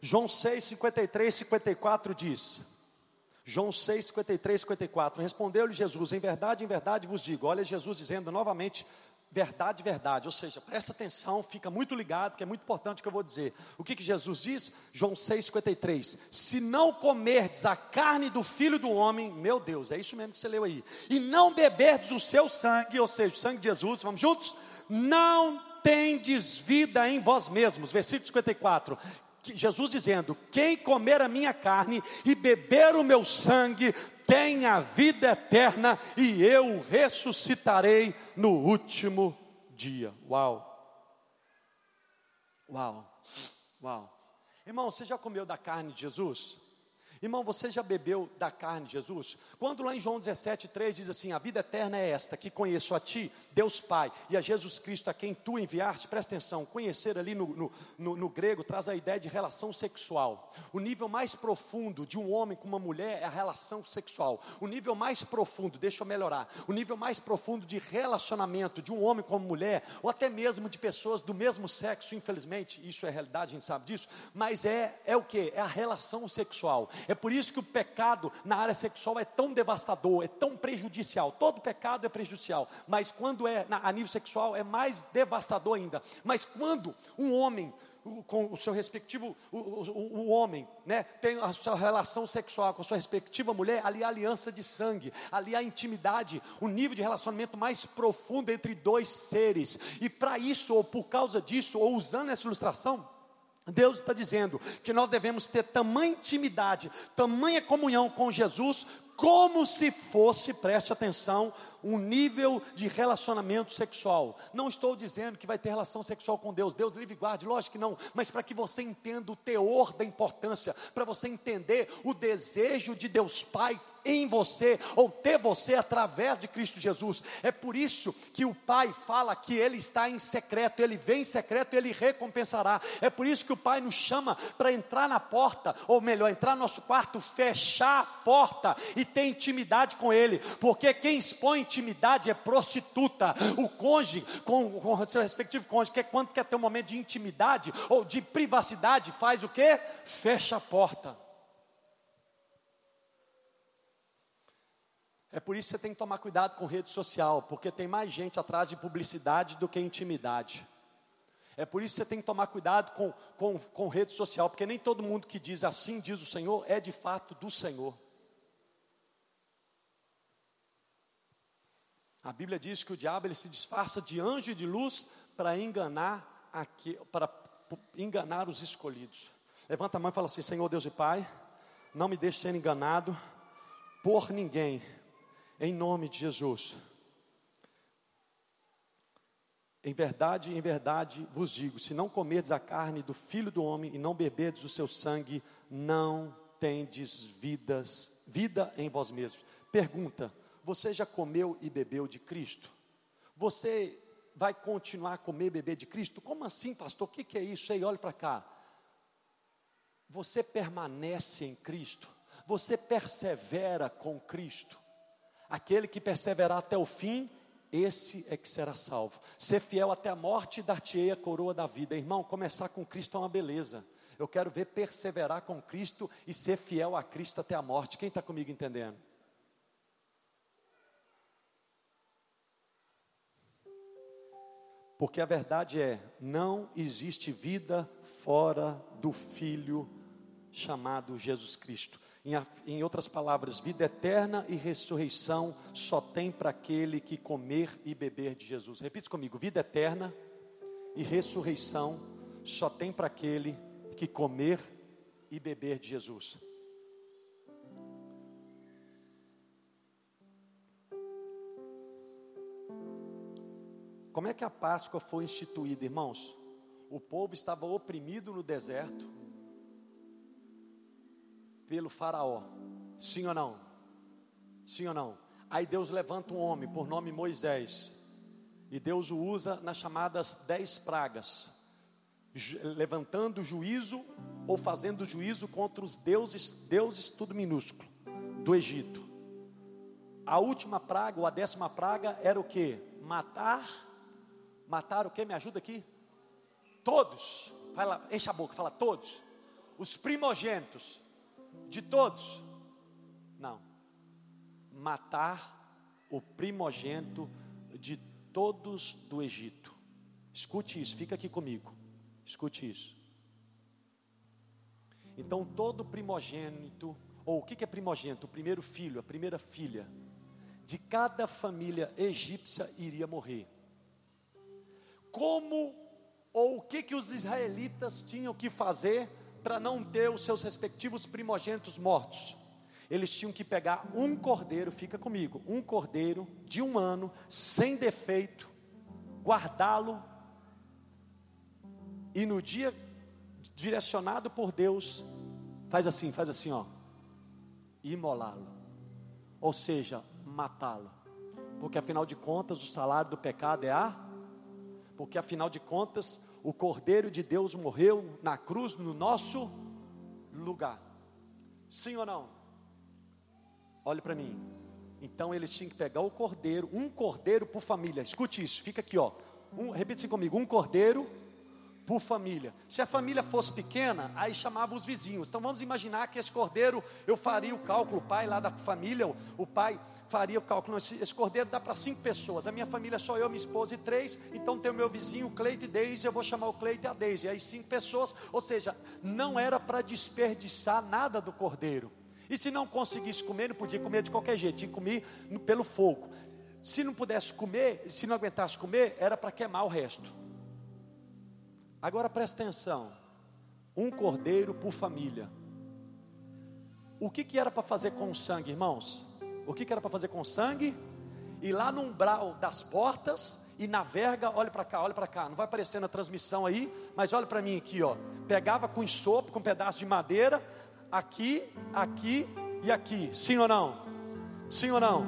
João 6, 53, 54 diz. João 6, 53, 54. Respondeu-lhe Jesus: Em verdade, em verdade vos digo. Olha Jesus dizendo novamente: verdade, verdade. Ou seja, presta atenção, fica muito ligado, que é muito importante o que eu vou dizer. O que, que Jesus diz? João 6, 53. Se não comerdes a carne do filho do homem, meu Deus, é isso mesmo que você leu aí. E não beberdes o seu sangue, ou seja, o sangue de Jesus, vamos juntos? Não tendes vida em vós mesmos. Versículo 54 Jesus dizendo: Quem comer a minha carne e beber o meu sangue tem a vida eterna e eu ressuscitarei no último dia. Uau! Uau! Uau! Irmão, você já comeu da carne de Jesus? Irmão, você já bebeu da carne de Jesus? Quando lá em João 17, 3 diz assim: A vida eterna é esta, que conheço a Ti, Deus Pai, e a Jesus Cristo a quem Tu enviaste, presta atenção, conhecer ali no, no, no, no grego traz a ideia de relação sexual. O nível mais profundo de um homem com uma mulher é a relação sexual. O nível mais profundo, deixa eu melhorar, o nível mais profundo de relacionamento de um homem com uma mulher, ou até mesmo de pessoas do mesmo sexo, infelizmente, isso é realidade, a gente sabe disso, mas é, é o que? É a relação sexual é por isso que o pecado na área sexual é tão devastador, é tão prejudicial. Todo pecado é prejudicial, mas quando é a nível sexual é mais devastador ainda. Mas quando um homem com o seu respectivo, o, o, o, homem, né? tem a sua relação sexual com a sua respectiva mulher, ali há aliança de sangue, ali há intimidade, o nível de relacionamento mais profundo entre dois seres. E para isso, ou por causa disso, ou usando essa ilustração, Deus está dizendo que nós devemos ter tamanha intimidade, tamanha comunhão com Jesus, como se fosse, preste atenção, um nível de relacionamento sexual. Não estou dizendo que vai ter relação sexual com Deus, Deus livre guarde, lógico que não, mas para que você entenda o teor da importância, para você entender o desejo de Deus Pai em você, ou ter você através de Cristo Jesus. É por isso que o Pai fala que Ele está em secreto, Ele vem em secreto, Ele recompensará. É por isso que o Pai nos chama para entrar na porta, ou melhor, entrar no nosso quarto, fechar a porta e ter intimidade com Ele, porque quem expõe intimidade é prostituta. O cônjuge, com, o seu respectivo cônjuge, que é quando quer ter um momento de intimidade ou de privacidade, faz o que? Fecha a porta. É por isso que você tem que tomar cuidado com rede social, porque tem mais gente atrás de publicidade do que intimidade. É por isso que você tem que tomar cuidado com, com, com rede social, porque nem todo mundo que diz assim diz o Senhor é de fato do Senhor. A Bíblia diz que o diabo ele se disfarça de anjo e de luz para enganar aqui, para enganar os escolhidos. Levanta a mão e fala assim: Senhor Deus e Pai, não me deixe ser enganado por ninguém em nome de Jesus. Em verdade, em verdade vos digo: se não comerdes a carne do filho do homem e não beberdes o seu sangue, não tendes vidas, vida em vós mesmos. Pergunta: você já comeu e bebeu de Cristo? Você vai continuar a comer e beber de Cristo? Como assim, pastor? O que, que é isso aí? Olha para cá. Você permanece em Cristo, você persevera com Cristo. Aquele que perseverar até o fim, esse é que será salvo. Ser fiel até a morte, dar-te-ei a coroa da vida. Irmão, começar com Cristo é uma beleza. Eu quero ver perseverar com Cristo e ser fiel a Cristo até a morte. Quem está comigo entendendo? Porque a verdade é: não existe vida fora do Filho chamado Jesus Cristo. Em, outras palavras, vida eterna e ressurreição só tem para aquele que comer e beber de Jesus. Repita comigo: vida eterna e ressurreição só tem para aquele que comer e beber de Jesus. Como é que a Páscoa foi instituída, irmãos? O povo estava oprimido no deserto, pelo Faraó. Sim ou não? Sim ou não? Aí Deus levanta um homem por nome Moisés. E Deus o usa nas chamadas dez pragas, levantando juízo ou fazendo juízo contra os deuses, deuses tudo minúsculo, do Egito. A última praga, ou a décima praga, era o que? Matar, matar o que? Me ajuda aqui? Todos, fala, enche a boca, fala todos, os primogênitos, de todos? Não. Matar o primogênito de todos do Egito. Escute isso, fica aqui comigo. Escute isso. Então, todo primogênito, ou o que é primogênito? O primeiro filho, a primeira filha, de cada família egípcia iria morrer. Como ou o que que os israelitas tinham que fazer para não ter os seus respectivos primogênitos mortos. Eles tinham que pegar um cordeiro, fica comigo, um cordeiro de um ano, sem defeito, guardá-lo, e no dia direcionado por Deus, faz assim, faz assim, ó, imolá-lo, ou seja, matá-lo, porque afinal de contas o salário do pecado é a, porque afinal de contas o Cordeiro de Deus morreu na cruz no nosso lugar. Sim ou não? Olhe para mim. Então eles tinham que pegar o cordeiro, um cordeiro por família. Escute isso, fica aqui, ó. Um, repita assim comigo: um cordeiro por família. Se a família fosse pequena, aí chamava os vizinhos. Então vamos imaginar que esse cordeiro, eu faria o cálculo, o pai lá da família, o pai faria o cálculo. Esse, esse cordeiro dá para cinco pessoas. A minha família só eu, minha esposa e três. Então tem o meu vizinho, o Cleito e Deise. Eu vou chamar o Cleito e a Deise. Aí cinco pessoas. Ou seja, não era para desperdiçar nada do cordeiro. E se não conseguisse comer, não podia comer de qualquer jeito, tinha que comer pelo fogo. Se não pudesse comer, se não aguentasse comer, era para queimar o resto. Agora presta atenção: um cordeiro por família. O que, que era para fazer com o sangue, irmãos? O que, que era para fazer com o sangue? E lá no umbral das portas e na verga, olha para cá, olha para cá, não vai aparecer na transmissão aí, mas olha para mim aqui, ó. Pegava com ensopo, com um pedaço de madeira, aqui, aqui e aqui. Sim ou não? Sim ou não?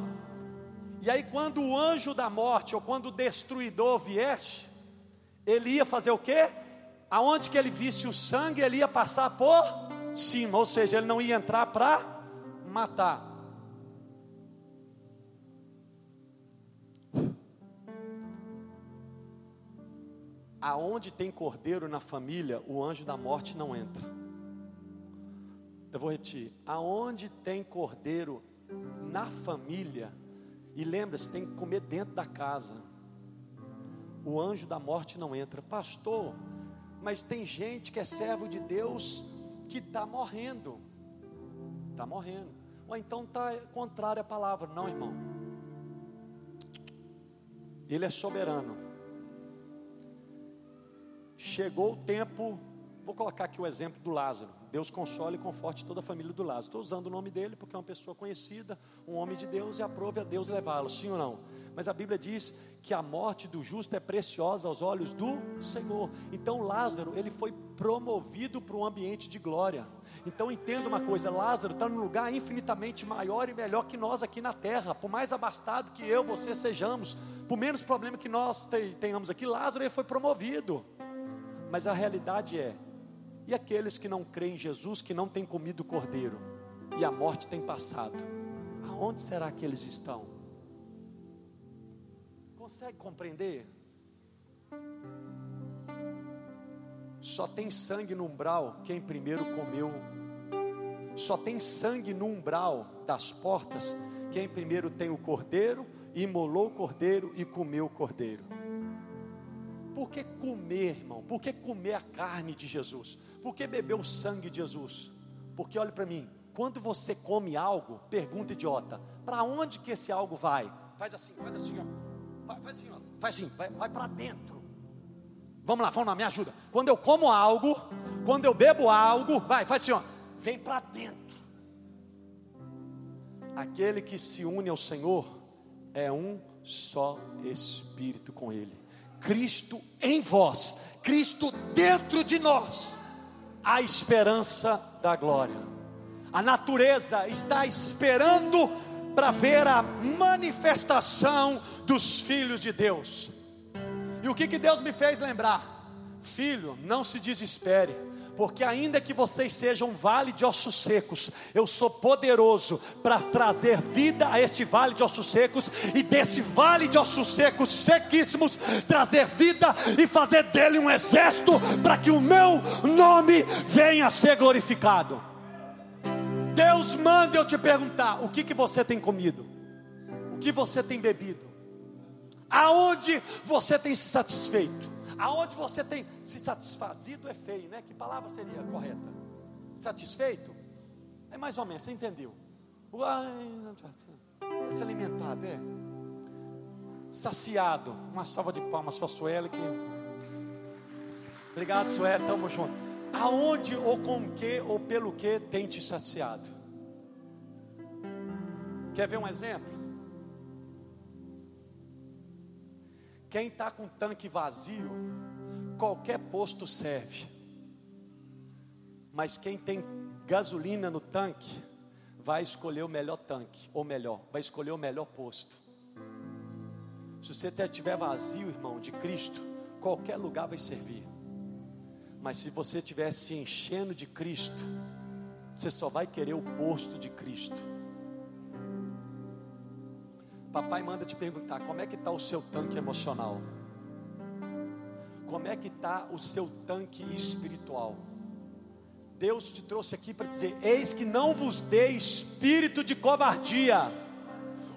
E aí, quando o anjo da morte, ou quando o destruidor viesse, ele ia fazer o quê? Aonde que ele visse o sangue, ele ia passar por cima, ou seja, ele não ia entrar para matar. Aonde tem cordeiro na família, o anjo da morte não entra. Eu vou repetir: aonde tem cordeiro na família, e lembra-se, tem que comer dentro da casa. O anjo da morte não entra. Pastor, mas tem gente que é servo de Deus que está morrendo. Está morrendo. Ou então está contrário à palavra. Não, irmão. Ele é soberano. Chegou o tempo. Vou colocar aqui o exemplo do Lázaro. Deus console e conforte toda a família do Lázaro. Estou usando o nome dele porque é uma pessoa conhecida, um homem de Deus, e aprove a Deus levá-lo, sim ou não? Mas a Bíblia diz que a morte do justo é preciosa aos olhos do Senhor. Então Lázaro, ele foi promovido para um ambiente de glória. Então entenda uma coisa, Lázaro está num lugar infinitamente maior e melhor que nós aqui na terra. Por mais abastado que eu, você sejamos, por menos problema que nós tenhamos aqui, Lázaro ele foi promovido. Mas a realidade é, e aqueles que não creem em Jesus, que não têm comido cordeiro, e a morte tem passado, aonde será que eles estão? Consegue compreender? Só tem sangue no umbral quem primeiro comeu. Só tem sangue no umbral das portas quem primeiro tem o cordeiro, imolou o cordeiro e comeu o cordeiro. Por que comer, irmão? Por que comer a carne de Jesus? Por que beber o sangue de Jesus? Porque olhe para mim, quando você come algo, pergunta idiota, para onde que esse algo vai? Faz assim, faz assim, ó. Faz assim, ó. Faz assim, vai, vai para dentro. Vamos lá, vamos lá, me ajuda. Quando eu como algo, quando eu bebo algo, vai, faz assim, ó. Vem para dentro. Aquele que se une ao Senhor é um só espírito com Ele. Cristo em vós, Cristo dentro de nós, a esperança da glória. A natureza está esperando para ver a manifestação dos filhos de Deus. E o que, que Deus me fez lembrar? Filho, não se desespere porque ainda que vocês sejam um vale de ossos secos, eu sou poderoso para trazer vida a este vale de ossos secos, e desse vale de ossos secos sequíssimos, trazer vida e fazer dele um exército, para que o meu nome venha a ser glorificado. Deus manda eu te perguntar: o que, que você tem comido? O que você tem bebido? Aonde você tem se satisfeito? Aonde você tem se satisfazido é feio, né? Que palavra seria correta? Satisfeito? É mais ou menos, você entendeu? Se alimentado, é. Saciado. Uma salva de palmas para a Sueli que. Obrigado, Sueli, tamo junto. Aonde ou com que ou pelo que tem te saciado? Quer ver um exemplo? Quem está com tanque vazio, qualquer posto serve. Mas quem tem gasolina no tanque, vai escolher o melhor tanque, ou melhor, vai escolher o melhor posto. Se você estiver vazio, irmão, de Cristo, qualquer lugar vai servir. Mas se você estiver se enchendo de Cristo, você só vai querer o posto de Cristo. Papai manda te perguntar: como é que está o seu tanque emocional? como é que está o seu tanque espiritual. Deus te trouxe aqui para dizer: eis que não vos dê espírito de covardia.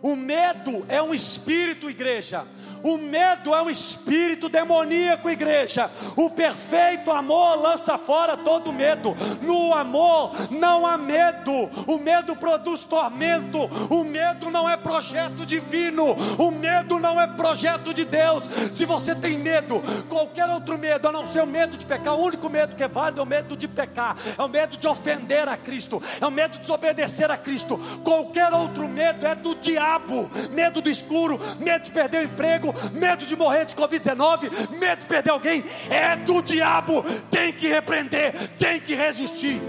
O medo é um espírito, igreja. O medo é um espírito demoníaco, igreja. O perfeito amor lança fora todo medo. No amor não há medo. O medo produz tormento. O medo não é projeto divino. O medo não é projeto de Deus. Se você tem medo, qualquer outro medo, a não ser o medo de pecar, o único medo que é válido é o medo de pecar. É o medo de ofender a Cristo. É o medo de desobedecer a Cristo. Qualquer outro medo é do diabo. Medo do escuro, medo de perder o emprego, medo de morrer de Covid-19, medo de perder alguém, é do diabo. Tem que repreender, tem que resistir.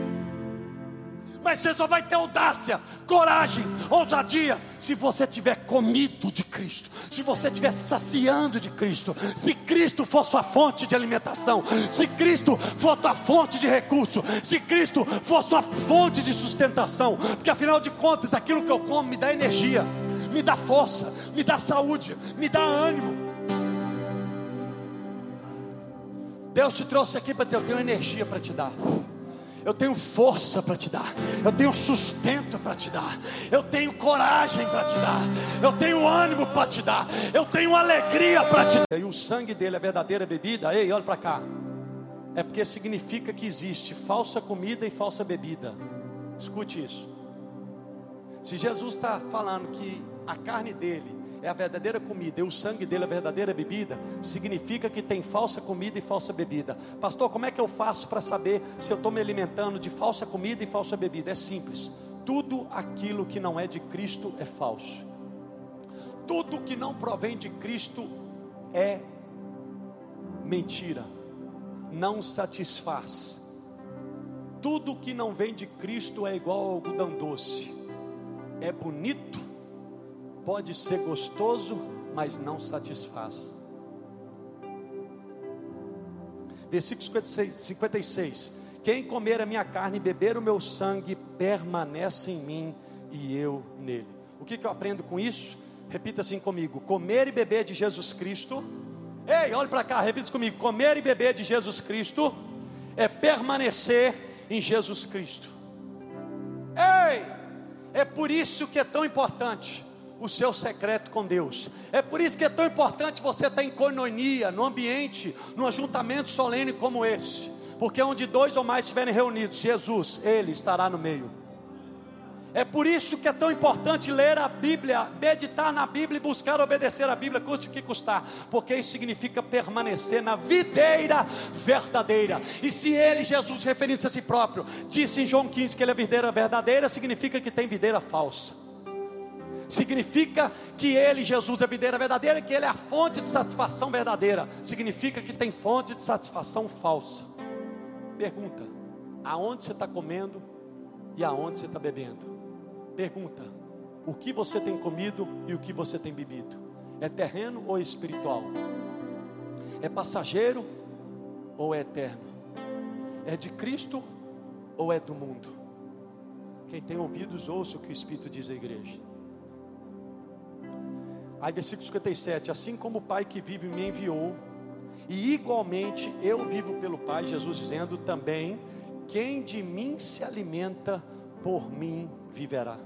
Mas você só vai ter audácia, coragem, ousadia, se você tiver comido de Cristo, se você estiver saciando de Cristo, se Cristo for sua fonte de alimentação, se Cristo for tua fonte de recurso, se Cristo for sua fonte de sustentação, porque afinal de contas, aquilo que eu como me dá energia me dá força, me dá saúde, me dá ânimo. Deus te trouxe aqui para dizer: Eu tenho energia para te dar. Eu tenho força para te dar, eu tenho sustento para te dar, eu tenho coragem para te dar, eu tenho ânimo para te dar, eu tenho alegria para te dar. E o sangue dele é verdadeira bebida, ei, olha para cá. É porque significa que existe falsa comida e falsa bebida. Escute isso. Se Jesus está falando que a carne dele é a verdadeira comida e o sangue dele é a verdadeira bebida, significa que tem falsa comida e falsa bebida. Pastor, como é que eu faço para saber se eu estou me alimentando de falsa comida e falsa bebida? É simples. Tudo aquilo que não é de Cristo é falso. Tudo que não provém de Cristo é mentira. Não satisfaz. Tudo que não vem de Cristo é igual ao algodão doce. É bonito, pode ser gostoso, mas não satisfaz. Versículo 56, 56. Quem comer a minha carne e beber o meu sangue permanece em mim e eu nele. O que, que eu aprendo com isso? Repita assim comigo: comer e beber de Jesus Cristo. Ei, olhe para cá, repita comigo: comer e beber de Jesus Cristo é permanecer em Jesus Cristo. Ei, é por isso que é tão importante o seu secreto com Deus. É por isso que é tão importante você estar em coinonia, no ambiente, num ajuntamento solene como esse. Porque onde dois ou mais estiverem reunidos, Jesus, Ele estará no meio. É por isso que é tão importante ler a Bíblia, meditar na Bíblia e buscar obedecer a Bíblia, custe o que custar, porque isso significa permanecer na videira verdadeira. E se ele, Jesus, referindo-se a si próprio, disse em João 15 que ele é videira verdadeira, significa que tem videira falsa significa que Ele, Jesus, é a videira verdadeira, que Ele é a fonte de satisfação verdadeira, significa que tem fonte de satisfação falsa. Pergunta: aonde você está comendo e aonde você está bebendo? Pergunta: o que você tem comido e o que você tem bebido? É terreno ou espiritual? É passageiro ou é eterno? É de Cristo ou é do mundo? Quem tem ouvidos, ouça o que o Espírito diz à igreja. Aí, versículo 57: Assim como o Pai que vive me enviou, e igualmente eu vivo pelo Pai, Jesus dizendo também: quem de mim se alimenta, por mim viverá.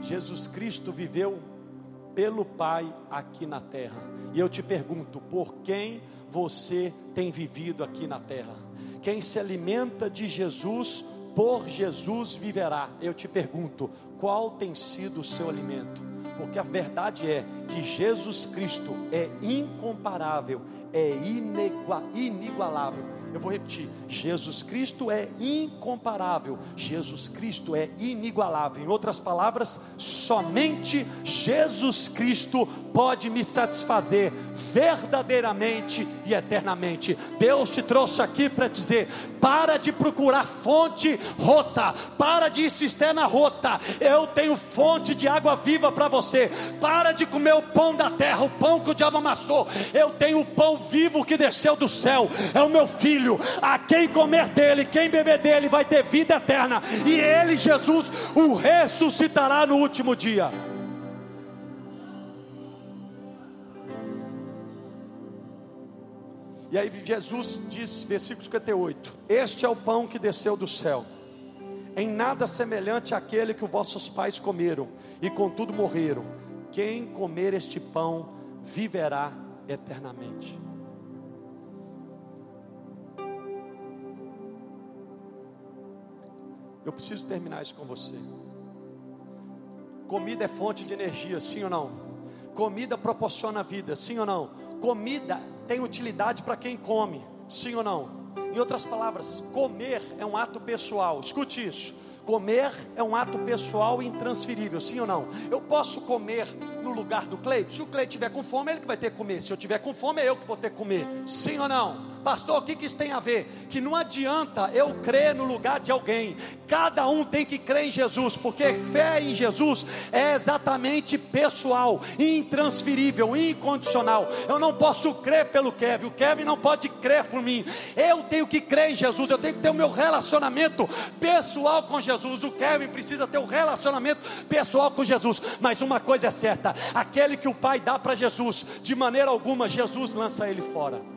Jesus Cristo viveu pelo Pai aqui na terra. E eu te pergunto, por quem você tem vivido aqui na terra? Quem se alimenta de Jesus, por Jesus viverá. Eu te pergunto, qual tem sido o seu alimento? Porque a verdade é que Jesus Cristo é incomparável, é inigualável. Eu vou repetir: Jesus Cristo é incomparável, Jesus Cristo é inigualável. Em outras palavras, somente Jesus Cristo pode me satisfazer verdadeiramente e eternamente. Deus te trouxe aqui para dizer: para de procurar fonte rota, para de insistir na rota. Eu tenho fonte de água viva para você. Para de comer o pão da terra, o pão que o diabo amassou. Eu tenho o pão vivo que desceu do céu. É o meu filho. A quem comer dele, quem beber dele, vai ter vida eterna. E ele, Jesus, o ressuscitará no último dia. E aí Jesus diz, versículo 58: Este é o pão que desceu do céu, em nada semelhante àquele que os vossos pais comeram, e contudo morreram. Quem comer este pão viverá eternamente. Eu preciso terminar isso com você. Comida é fonte de energia, sim ou não? Comida proporciona vida, sim ou não? Comida tem utilidade para quem come, sim ou não? Em outras palavras, comer é um ato pessoal. Escute isso. Comer é um ato pessoal e intransferível, sim ou não? Eu posso comer no lugar do Cleito? Se o Cleito tiver com fome, é ele que vai ter que comer. Se eu tiver com fome, é eu que vou ter que comer. Sim ou não? Pastor, o que, que isso tem a ver? Que não adianta eu crer no lugar de alguém. Cada um tem que crer em Jesus, porque fé em Jesus é exatamente pessoal, intransferível, incondicional. Eu não posso crer pelo Kevin, o Kevin não pode crer por mim. Eu tenho que crer em Jesus, eu tenho que ter o meu relacionamento pessoal com Jesus. O Kevin precisa ter o um relacionamento pessoal com Jesus. Mas uma coisa é certa: aquele que o Pai dá para Jesus, de maneira alguma, Jesus lança ele fora.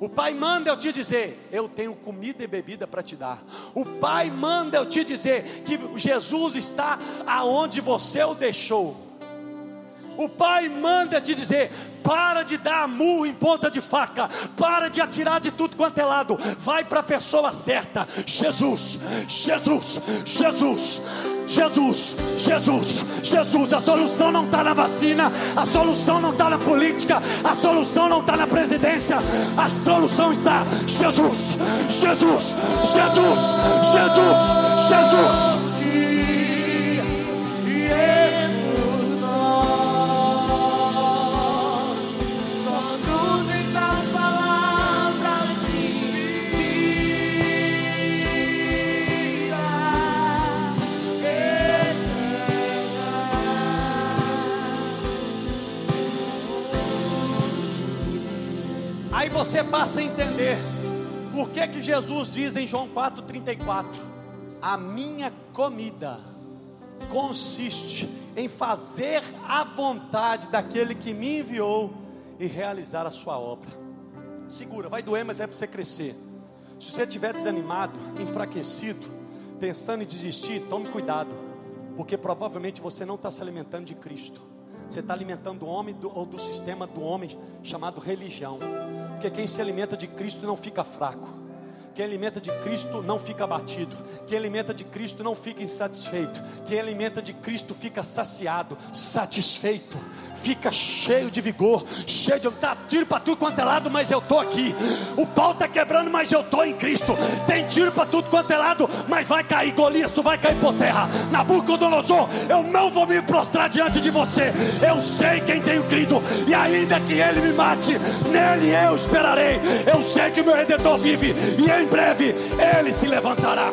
O Pai manda eu te dizer: Eu tenho comida e bebida para te dar. O Pai manda eu te dizer que Jesus está aonde você o deixou. O Pai manda te dizer: para de dar murro em ponta de faca, para de atirar de tudo quanto é lado, vai para a pessoa certa: Jesus, Jesus, Jesus. Jesus, Jesus, Jesus. A solução não está na vacina, a solução não está na política, a solução não está na presidência, a solução está Jesus, Jesus, Jesus, Jesus, Jesus. Você passa a entender por que, que Jesus diz em João 4,34: A minha comida consiste em fazer a vontade daquele que me enviou e realizar a sua obra. Segura, vai doer, mas é para você crescer. Se você estiver desanimado, enfraquecido, pensando em desistir, tome cuidado, porque provavelmente você não está se alimentando de Cristo, você está alimentando o homem do, ou do sistema do homem chamado religião. Porque quem se alimenta de Cristo não fica fraco. Quem alimenta de Cristo não fica abatido. Quem alimenta de Cristo não fica insatisfeito. Quem alimenta de Cristo fica saciado, satisfeito fica cheio de vigor, cheio de. Tá tiro para tudo quanto é lado, mas eu estou aqui. O pau está quebrando, mas eu estou em Cristo. Tem tiro para tudo quanto é lado, mas vai cair. Golias, tu vai cair por terra. Nabucodonosor, eu não vou me prostrar diante de você. Eu sei crido, que ele me mate, nele eu esperarei. Eu sei que meu redentor vive, e em breve ele se levantará.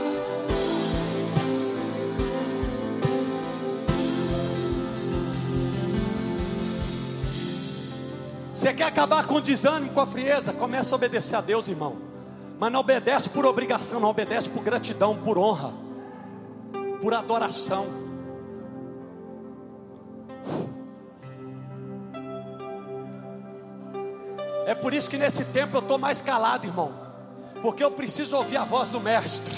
Você quer acabar com o desânimo, com a frieza? Começa a obedecer a Deus, irmão. Mas não obedece por obrigação, não obedece por gratidão, por honra, por adoração. É por isso que nesse tempo eu estou mais calado, irmão. Porque eu preciso ouvir a voz do Mestre.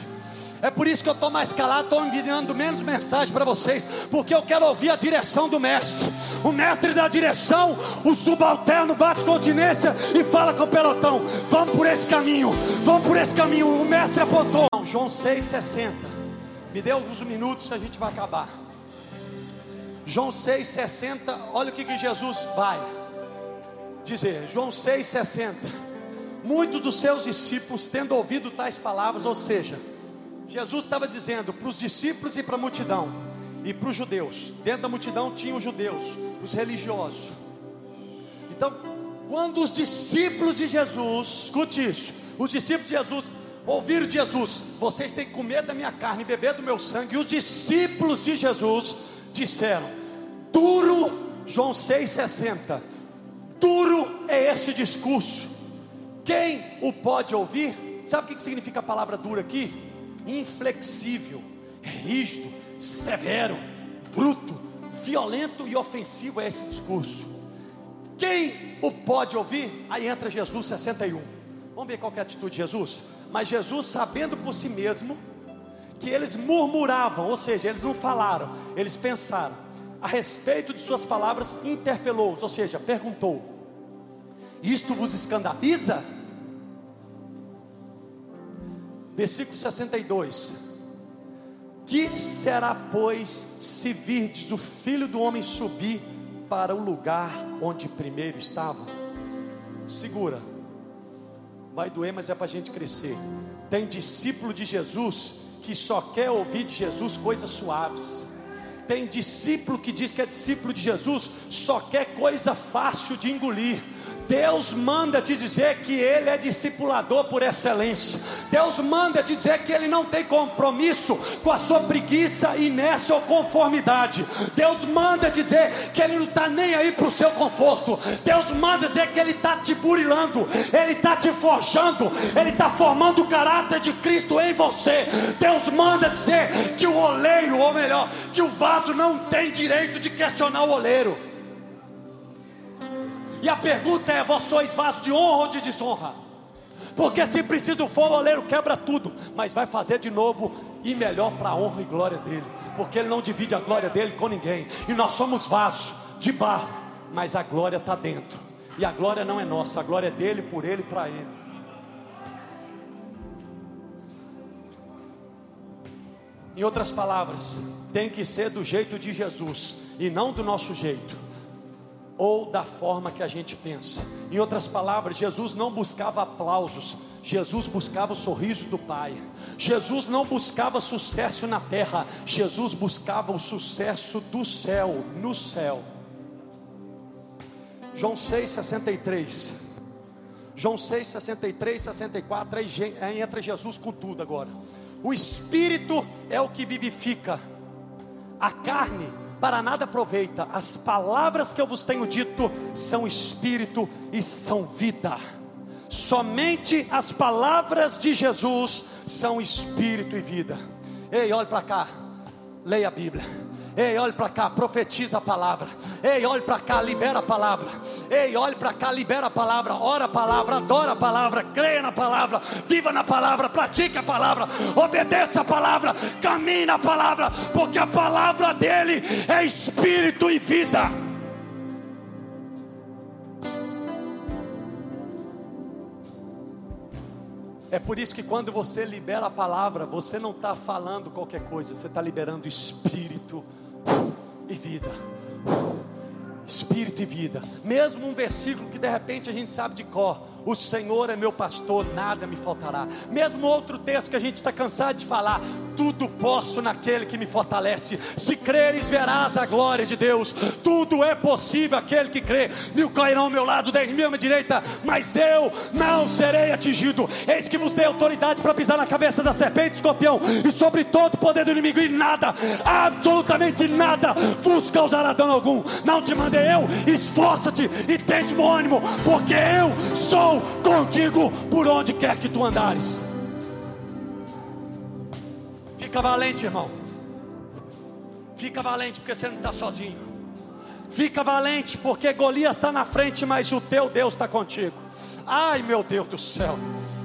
É por isso que eu estou mais calado, estou enviando menos mensagem para vocês, porque eu quero ouvir a direção do mestre. O mestre da direção, o subalterno bate continência e fala com o pelotão: vamos por esse caminho, vamos por esse caminho. O mestre apontou. João 6,60. Me dê alguns minutos, a gente vai acabar. João 6,60, olha o que, que Jesus vai dizer. João 6,60. Muitos dos seus discípulos, tendo ouvido tais palavras, ou seja, Jesus estava dizendo para os discípulos e para a multidão, e para os judeus, dentro da multidão tinham os judeus, os religiosos. Então, quando os discípulos de Jesus, escute isso, os discípulos de Jesus ouviram de Jesus: vocês têm que comer da minha carne beber do meu sangue. E os discípulos de Jesus disseram: duro, João 6,60, duro é este discurso. Quem o pode ouvir? Sabe o que significa a palavra dura aqui? inflexível, rígido, severo, bruto, violento e ofensivo é esse discurso. Quem o pode ouvir? Aí entra Jesus 61. Vamos ver qual é a atitude de Jesus? Mas Jesus, sabendo por si mesmo que eles murmuravam, ou seja, eles não falaram, eles pensaram, a respeito de suas palavras, interpelou-os, ou seja, perguntou: Isto vos escandaliza? Versículo 62: Que será, pois, se virdes o filho do homem subir para o lugar onde primeiro estava. Segura, vai doer, mas é para a gente crescer. Tem discípulo de Jesus que só quer ouvir de Jesus coisas suaves. Tem discípulo que diz que é discípulo de Jesus, só quer coisa fácil de engolir Deus manda te dizer que Ele é discipulador por excelência. Deus manda te dizer que Ele não tem compromisso com a sua preguiça, inércia ou conformidade. Deus manda te dizer que Ele não está nem aí para o seu conforto. Deus manda dizer que Ele está te burilando, Ele está te forjando, Ele está formando o caráter de Cristo em você. Deus manda dizer que o oleiro, ou melhor, que o vaso não tem direito de questionar o oleiro. E a pergunta é: vós sois vaso de honra ou de desonra? Porque se preciso for, o oleiro quebra tudo, mas vai fazer de novo e melhor para a honra e glória dele, porque ele não divide a glória dele com ninguém. E nós somos vasos de barro, mas a glória está dentro. E a glória não é nossa, a glória é dele, por ele e para ele. Em outras palavras, tem que ser do jeito de Jesus e não do nosso jeito ou da forma que a gente pensa. Em outras palavras, Jesus não buscava aplausos, Jesus buscava o sorriso do Pai. Jesus não buscava sucesso na terra, Jesus buscava o sucesso do céu, no céu. João 6,63. João 6, 63, 64, aí entra Jesus com tudo agora. O Espírito é o que vivifica, a carne para nada aproveita. As palavras que eu vos tenho dito são espírito e são vida. Somente as palavras de Jesus são espírito e vida. Ei, olhe para cá, leia a Bíblia. Ei, olhe para cá, profetiza a palavra. Ei, olhe para cá, libera a palavra. Ei, olhe para cá, libera a palavra. Ora a palavra, adora a palavra, creia na palavra, viva na palavra, pratique a palavra, obedeça a palavra, caminhe na palavra, porque a palavra dele é espírito e vida. É por isso que quando você libera a palavra, você não está falando qualquer coisa, você está liberando espírito e vida. Espírito e vida. Mesmo um versículo que de repente a gente sabe de cor. O Senhor é meu pastor, nada me faltará. Mesmo outro texto que a gente está cansado de falar, tudo posso naquele que me fortalece. Se creres, verás a glória de Deus. Tudo é possível aquele que crê. Mil cairão ao meu lado, dez mil à minha direita, mas eu não serei atingido. Eis que vos dei autoridade para pisar na cabeça da serpente, escorpião e sobre todo o poder do inimigo, e nada, absolutamente nada, vos causará dano algum. Não te mandei eu, esforça-te e tem de bom ânimo, porque eu sou contigo por onde quer que tu andares. Fica valente, irmão. Fica valente, porque você não está sozinho. Fica valente, porque Golias está na frente, mas o teu Deus está contigo. Ai, meu Deus do céu.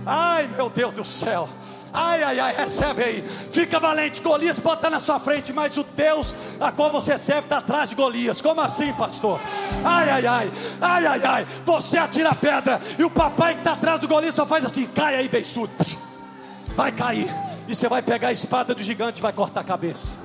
Ai, meu Deus do céu. Ai, ai, ai, recebe aí. Fica valente. Golias pode estar na sua frente, mas o Deus a qual você serve está atrás de Golias. Como assim, pastor? Ai, ai, ai, ai, ai, ai. Você atira a pedra e o papai que está atrás do Golias só faz assim: cai aí, beiçudo. Vai cair. E você vai pegar a espada do gigante e vai cortar a cabeça.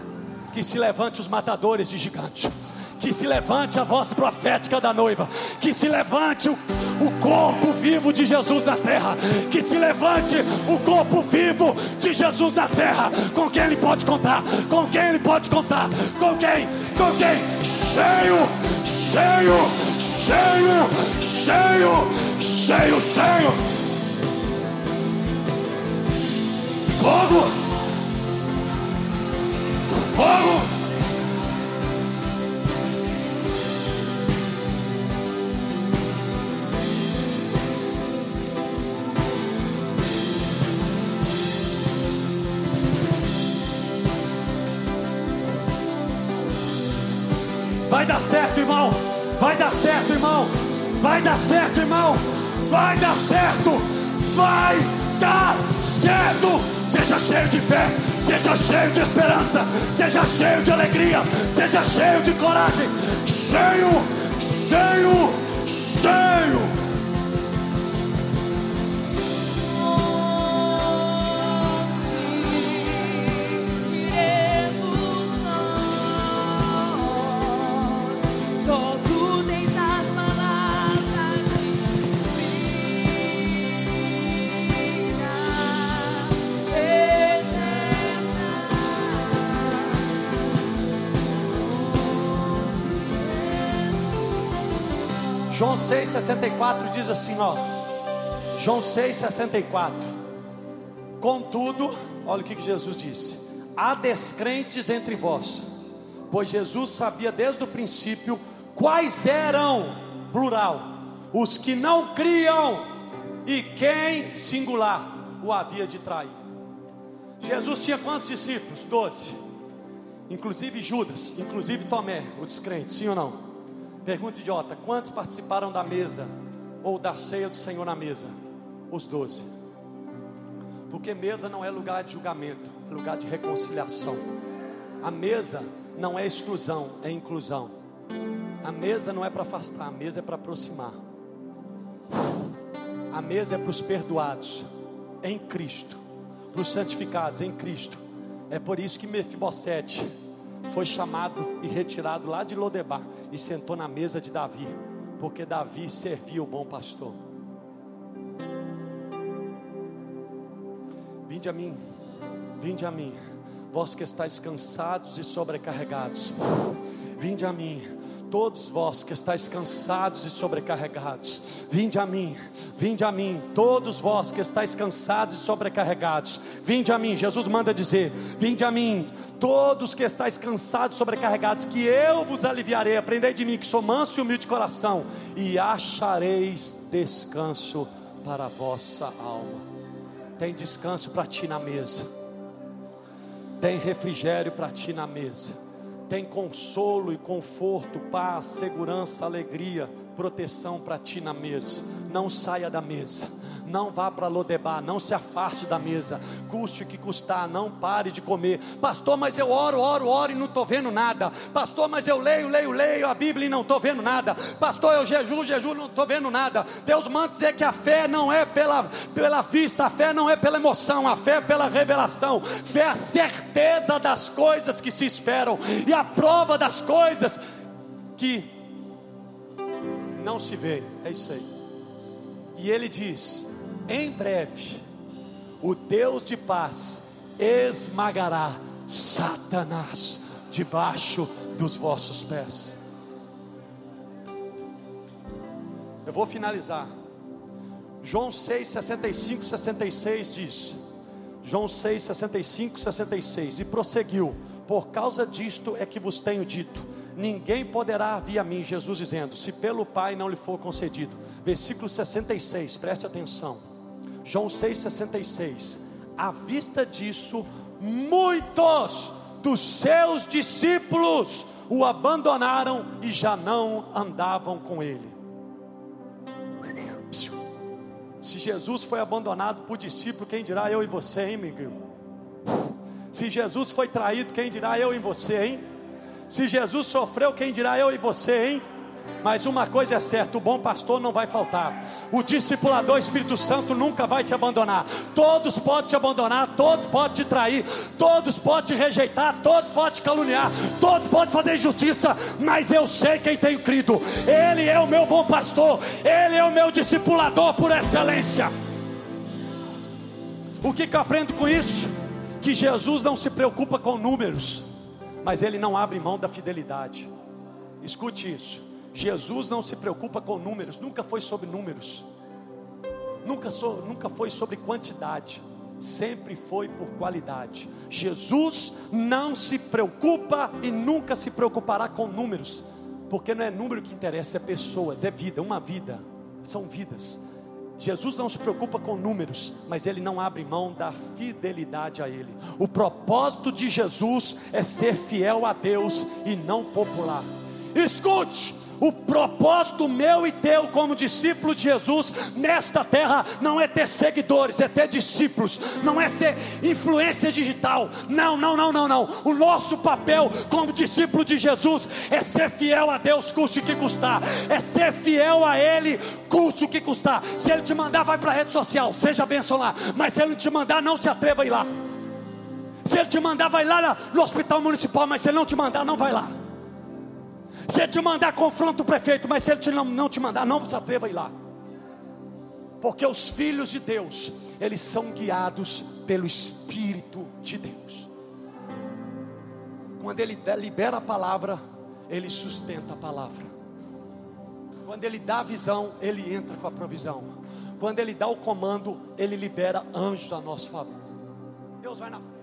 Que se levante os matadores de gigante que se levante a voz profética da noiva, que se levante o, o corpo vivo de Jesus na terra, que se levante o corpo vivo de Jesus na terra. Com quem ele pode contar? Com quem ele pode contar? Com quem? Com quem? Cheio, cheio, cheio, cheio, cheio, cheio. Fogo! Fogo! Vai dar certo, irmão. Vai dar certo, irmão. Vai dar certo. Vai dar certo. Seja cheio de fé, seja cheio de esperança, seja cheio de alegria, seja cheio de coragem. Cheio, cheio, cheio. João 6,64 diz assim, ó. João 6,64. Contudo, olha o que Jesus disse: há descrentes entre vós, pois Jesus sabia desde o princípio quais eram, plural, os que não criam e quem, singular, o havia de trair. Jesus tinha quantos discípulos? Doze. Inclusive Judas, inclusive Tomé, o descrente, sim ou não? Pergunta idiota: quantos participaram da mesa ou da ceia do Senhor na mesa? Os doze. Porque mesa não é lugar de julgamento, é lugar de reconciliação. A mesa não é exclusão, é inclusão. A mesa não é para afastar, a mesa é para aproximar. A mesa é para os perdoados em Cristo, para os santificados em Cristo. É por isso que Mefibosete foi chamado e retirado lá de Lodebar e sentou na mesa de Davi, porque Davi servia o bom pastor. Vinde a mim, vinde a mim, vós que estáis cansados e sobrecarregados, vinde a mim Todos vós que estáis cansados e sobrecarregados, vinde a mim, vinde a mim. Todos vós que estáis cansados e sobrecarregados, vinde a mim. Jesus manda dizer: Vinde a mim, todos que estáis cansados e sobrecarregados, que eu vos aliviarei. Aprendei de mim, que sou manso e humilde de coração, e achareis descanso para a vossa alma. Tem descanso para ti na mesa, tem refrigério para ti na mesa tem consolo e conforto, paz, segurança, alegria, proteção para ti na mesa. Não saia da mesa. Não vá para Lodebar, não se afaste da mesa, custe o que custar, não pare de comer. Pastor, mas eu oro, oro, oro e não estou vendo nada. Pastor, mas eu leio, leio, leio a Bíblia e não estou vendo nada. Pastor, eu jejuo, jejuo, não estou vendo nada. Deus manda dizer que a fé não é pela, pela vista, a fé não é pela emoção, a fé é pela revelação. Fé é a certeza das coisas que se esperam e a prova das coisas que não se vê. É isso aí. E ele diz: em breve, o Deus de paz esmagará Satanás debaixo dos vossos pés. Eu vou finalizar. João 6, 65, 66 diz: João 6, 65, 66. E prosseguiu: Por causa disto é que vos tenho dito: Ninguém poderá vir a mim, Jesus dizendo, se pelo Pai não lhe for concedido. Versículo 66, preste atenção. João 6,66. À vista disso, muitos dos seus discípulos o abandonaram e já não andavam com ele. Se Jesus foi abandonado por discípulo, quem dirá eu e você, hein, Miguel? Se Jesus foi traído, quem dirá eu e você, hein? Se Jesus sofreu, quem dirá eu e você, hein? Mas uma coisa é certa: o bom pastor não vai faltar, o discipulador Espírito Santo nunca vai te abandonar. Todos podem te abandonar, todos podem te trair, todos podem te rejeitar, todos podem te caluniar, todos podem fazer injustiça, mas eu sei quem tenho crido, Ele é o meu bom pastor, Ele é o meu discipulador por excelência. O que, que eu aprendo com isso? Que Jesus não se preocupa com números, mas Ele não abre mão da fidelidade. Escute isso. Jesus não se preocupa com números, nunca foi sobre números, nunca, so, nunca foi sobre quantidade, sempre foi por qualidade. Jesus não se preocupa e nunca se preocupará com números, porque não é número que interessa, é pessoas, é vida, uma vida, são vidas. Jesus não se preocupa com números, mas ele não abre mão da fidelidade a ele. O propósito de Jesus é ser fiel a Deus e não popular. Escute, O propósito meu e teu, como discípulo de Jesus, nesta terra, não é ter seguidores, é ter discípulos, não é ser influência digital. Não, não, não, não, não. O nosso papel como discípulo de Jesus é ser fiel a Deus, custe o que custar, é ser fiel a Ele, custe o que custar. Se Ele te mandar, vai para a rede social, seja benção lá, mas se Ele te mandar, não se atreva a ir lá. Se Ele te mandar, vai lá no hospital municipal, mas se Ele não te mandar, não vai lá. Se ele te mandar, confronta o prefeito, mas se ele te não, não te mandar, não se atreva a ir lá. Porque os filhos de Deus, eles são guiados pelo Espírito de Deus. Quando ele libera a palavra, ele sustenta a palavra. Quando ele dá a visão, ele entra com a provisão. Quando ele dá o comando, ele libera anjos a nosso favor. Deus vai na frente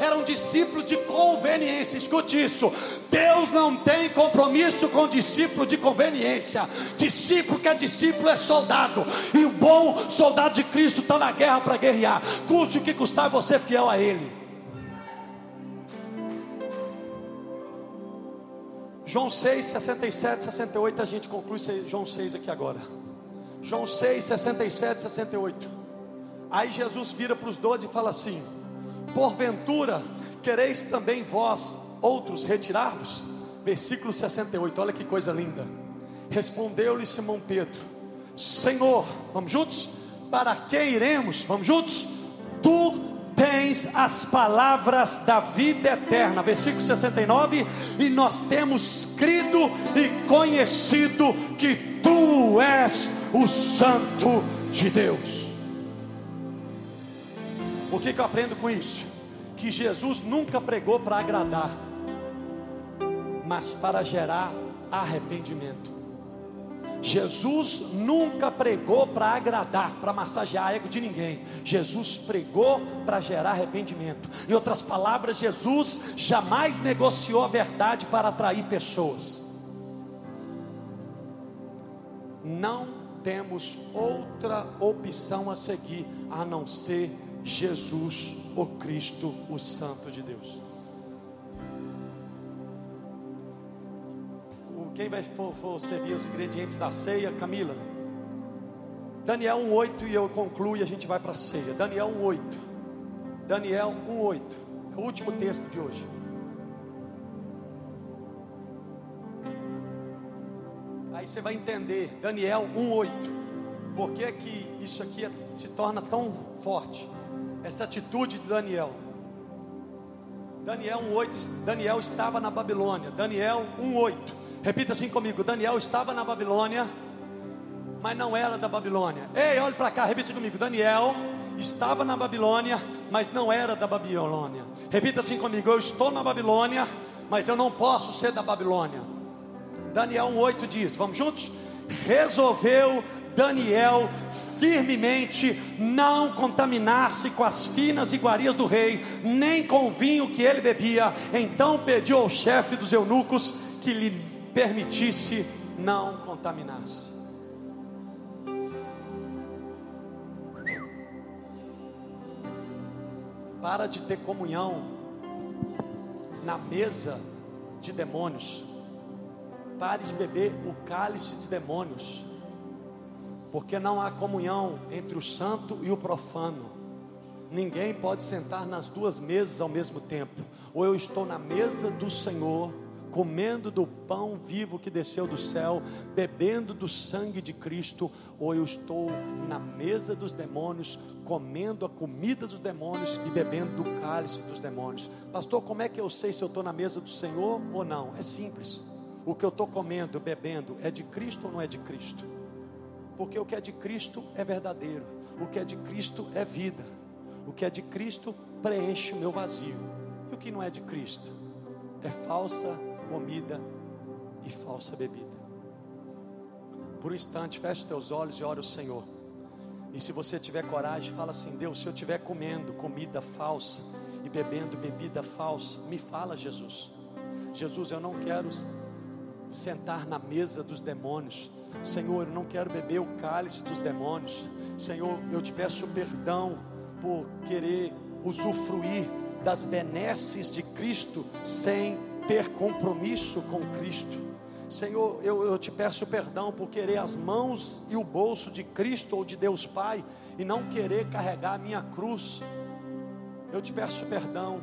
era um discípulo de conveniência. Escute isso: Deus não tem compromisso com discípulo de conveniência. Discípulo que é discípulo é soldado, e o bom soldado de Cristo está na guerra para guerrear. Custe o que custar você fiel a Ele. João 6, 67, 68, a gente conclui João 6 aqui agora. João 6, 67, 68. Aí Jesus vira para os doze e fala assim: Porventura, quereis também vós outros retirar-vos? Versículo 68, olha que coisa linda. Respondeu-lhe Simão Pedro: Senhor, vamos juntos? Para que iremos? Vamos juntos? Tu tens as palavras da vida eterna. Versículo 69, e nós temos crido e conhecido que tu és o Santo de Deus. O que, que eu aprendo com isso? Que Jesus nunca pregou para agradar, mas para gerar arrependimento. Jesus nunca pregou para agradar, para massagear ego de ninguém. Jesus pregou para gerar arrependimento. Em outras palavras, Jesus jamais negociou a verdade para atrair pessoas. Não temos outra opção a seguir a não ser Jesus, o Cristo, o Santo de Deus. Quem vai for, for servir os ingredientes da ceia, Camila? Daniel 1,8 e eu concluo e a gente vai para a ceia. Daniel 1,8. Daniel 1,8. É o último texto de hoje. Aí você vai entender, Daniel 1,8. Por que, que isso aqui é, se torna tão forte? Essa atitude de Daniel. Daniel 1:8, Daniel estava na Babilônia. Daniel 1:8. Repita assim comigo. Daniel estava na Babilônia, mas não era da Babilônia. Ei, olhe para cá, repita comigo. Daniel estava na Babilônia, mas não era da Babilônia. Repita assim comigo. Eu estou na Babilônia, mas eu não posso ser da Babilônia. Daniel 1:8 diz: Vamos juntos? Resolveu Daniel firmemente não contaminasse com as finas iguarias do rei, nem com o vinho que ele bebia. Então pediu ao chefe dos eunucos que lhe permitisse não contaminar-se. Para de ter comunhão na mesa de demônios. Pare de beber o cálice de demônios porque não há comunhão entre o santo e o profano. Ninguém pode sentar nas duas mesas ao mesmo tempo. Ou eu estou na mesa do Senhor, comendo do pão vivo que desceu do céu, bebendo do sangue de Cristo, ou eu estou na mesa dos demônios, comendo a comida dos demônios e bebendo do cálice dos demônios. Pastor, como é que eu sei se eu estou na mesa do Senhor ou não? É simples. O que eu estou comendo, bebendo, é de Cristo ou não é de Cristo? Porque o que é de Cristo é verdadeiro, o que é de Cristo é vida, o que é de Cristo preenche o meu vazio, e o que não é de Cristo é falsa comida e falsa bebida. Por um instante, feche teus olhos e ore o Senhor. E se você tiver coragem, fala assim: Deus, se eu estiver comendo comida falsa e bebendo bebida falsa, me fala, Jesus. Jesus, eu não quero sentar na mesa dos demônios. Senhor, eu não quero beber o cálice dos demônios. Senhor, eu te peço perdão por querer usufruir das benesses de Cristo sem ter compromisso com Cristo. Senhor, eu, eu te peço perdão por querer as mãos e o bolso de Cristo ou de Deus Pai e não querer carregar a minha cruz. Eu te peço perdão.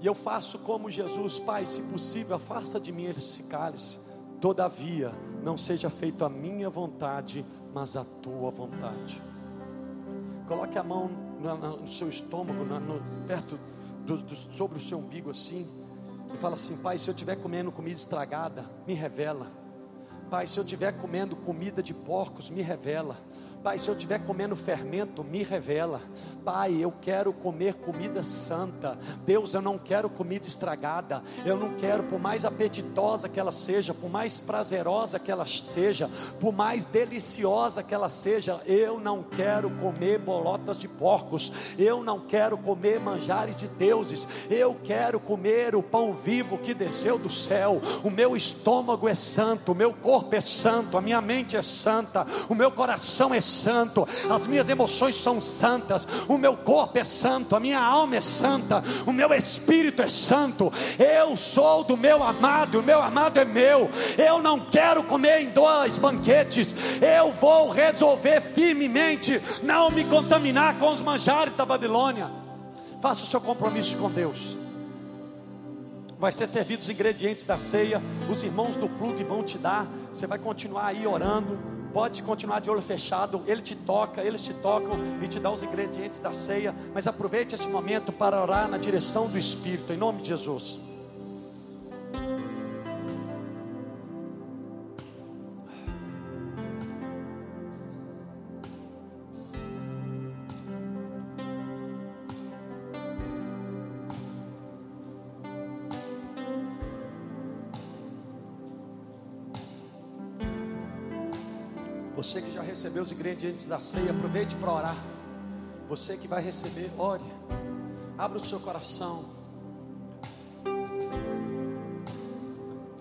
E eu faço como Jesus, Pai, se possível, afasta de mim esse cálice. Todavia, não seja feito a minha vontade, mas a tua vontade. Coloque a mão no, no seu estômago, no, no, perto do, do, sobre o seu umbigo assim e fala assim: Pai, se eu estiver comendo comida estragada, me revela. Pai, se eu estiver comendo comida de porcos, me revela. Pai, se eu estiver comendo fermento, me revela. Pai, eu quero comer comida santa. Deus, eu não quero comida estragada. Eu não quero, por mais apetitosa que ela seja, por mais prazerosa que ela seja, por mais deliciosa que ela seja, eu não quero comer bolotas de porcos. Eu não quero comer manjares de deuses. Eu quero comer o pão vivo que desceu do céu. O meu estômago é santo, o meu corpo é santo, a minha mente é santa, o meu coração é santo, as minhas emoções são santas, o meu corpo é santo, a minha alma é santa, o meu espírito é santo. Eu sou do meu amado, o meu amado é meu. Eu não quero comer em dois banquetes. Eu vou resolver firmemente não me contaminar com os manjares da Babilônia. Faça o seu compromisso com Deus vai ser servido os ingredientes da ceia, os irmãos do plug vão te dar, você vai continuar aí orando, Pode continuar de olho fechado, Ele te toca, eles te tocam e te dá os ingredientes da ceia. Mas aproveite esse momento para orar na direção do Espírito, em nome de Jesus. Recebeu os ingredientes da ceia, aproveite para orar. Você que vai receber, ore. Abra o seu coração.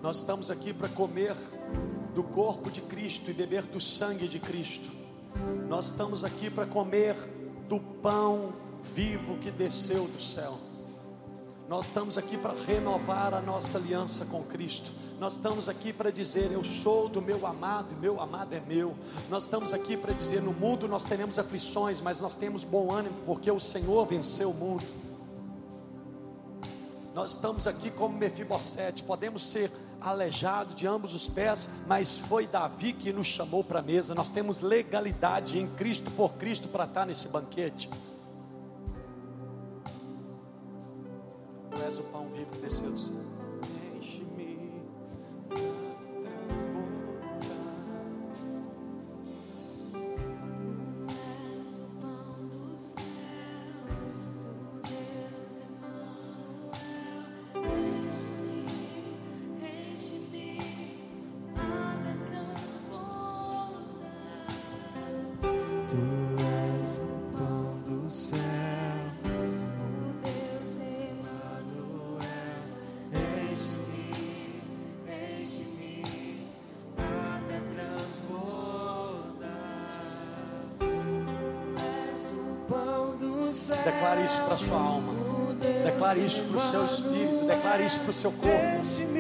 Nós estamos aqui para comer do corpo de Cristo e beber do sangue de Cristo. Nós estamos aqui para comer do pão vivo que desceu do céu. Nós estamos aqui para renovar a nossa aliança com Cristo. Nós estamos aqui para dizer: Eu sou do meu amado, e meu amado é meu. Nós estamos aqui para dizer: No mundo nós teremos aflições, mas nós temos bom ânimo, porque o Senhor venceu o mundo. Nós estamos aqui como Mefibosete, podemos ser aleijado de ambos os pés, mas foi Davi que nos chamou para a mesa. Nós temos legalidade em Cristo por Cristo para estar nesse banquete. Tu és o pão vivo que desceu do céu. Declare isso para sua alma. Declare isso para o seu espírito. Declare isso para o seu corpo.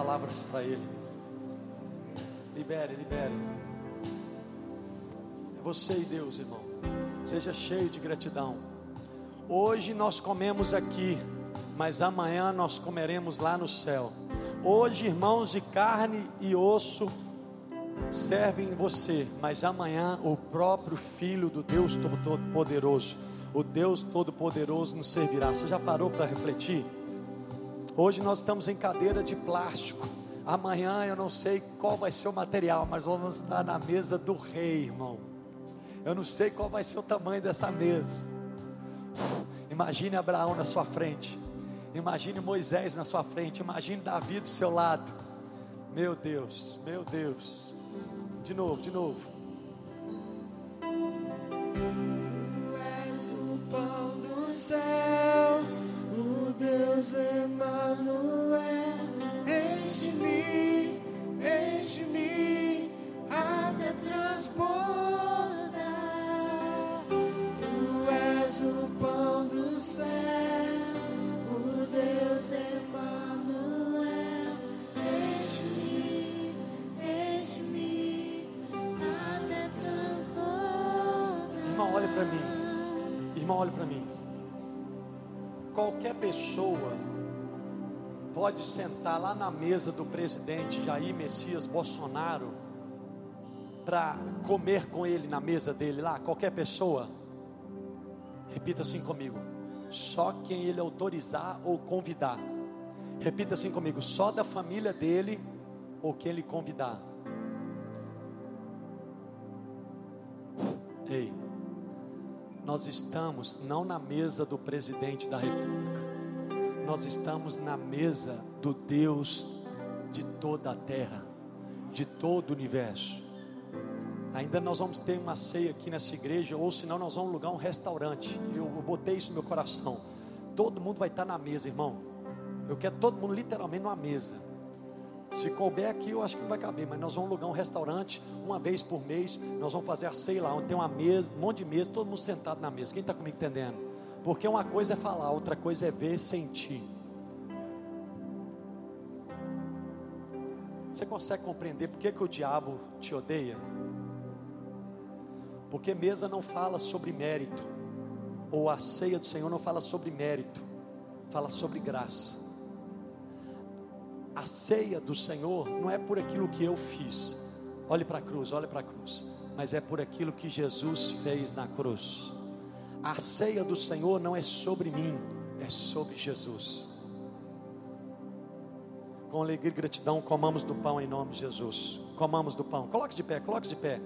Palavras para Ele. Libere, libere. É você e Deus, irmão. Seja cheio de gratidão. Hoje nós comemos aqui mas amanhã nós comeremos lá no céu. Hoje, irmãos de carne e osso servem você, mas amanhã o próprio Filho do Deus Todo-Poderoso, o Deus Todo-Poderoso nos servirá. Você já parou para refletir? Hoje nós estamos em cadeira de plástico. Amanhã eu não sei qual vai ser o material, mas vamos estar na mesa do rei, irmão. Eu não sei qual vai ser o tamanho dessa mesa. Imagine Abraão na sua frente. Imagine Moisés na sua frente. Imagine Davi do seu lado. Meu Deus, meu Deus. De novo, de novo. Tu és o pão do céu, olha para mim. Qualquer pessoa pode sentar lá na mesa do presidente Jair Messias Bolsonaro para comer com ele na mesa dele lá, qualquer pessoa. Repita assim comigo. Só quem ele autorizar ou convidar. Repita assim comigo, só da família dele ou quem ele convidar. Nós estamos não na mesa do presidente da República, nós estamos na mesa do Deus de toda a terra, de todo o universo. Ainda nós vamos ter uma ceia aqui nessa igreja, ou senão nós vamos alugar um restaurante. Eu, eu botei isso no meu coração. Todo mundo vai estar na mesa, irmão. Eu quero todo mundo literalmente numa mesa. Se couber aqui, eu acho que não vai caber, mas nós vamos alugar um restaurante uma vez por mês. Nós vamos fazer ceia lá, onde tem uma mesa, um monte de mesa, todo mundo sentado na mesa. Quem está comigo entendendo? Porque uma coisa é falar, outra coisa é ver, sentir. Você consegue compreender por que, que o diabo te odeia? Porque mesa não fala sobre mérito, ou a ceia do Senhor não fala sobre mérito, fala sobre graça. A ceia do Senhor não é por aquilo que eu fiz, olhe para a cruz, olhe para a cruz, mas é por aquilo que Jesus fez na cruz. A ceia do Senhor não é sobre mim, é sobre Jesus. Com alegria e gratidão, comamos do pão em nome de Jesus. Comamos do pão. Coloque de pé, coloque de pé.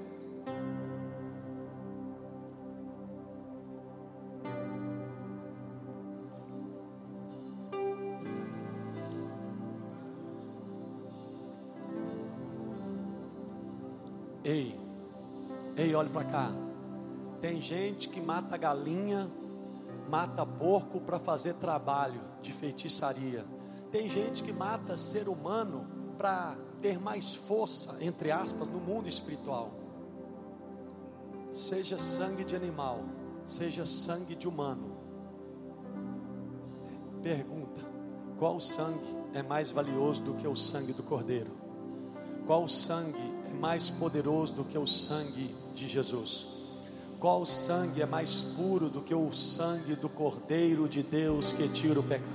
Para cá. Tem gente que mata galinha, mata porco para fazer trabalho de feitiçaria. Tem gente que mata ser humano para ter mais força, entre aspas, no mundo espiritual. Seja sangue de animal, seja sangue de humano. Pergunta: qual sangue é mais valioso do que o sangue do cordeiro? Qual sangue mais poderoso do que o sangue de Jesus? Qual sangue é mais puro do que o sangue do Cordeiro de Deus que tira o pecado?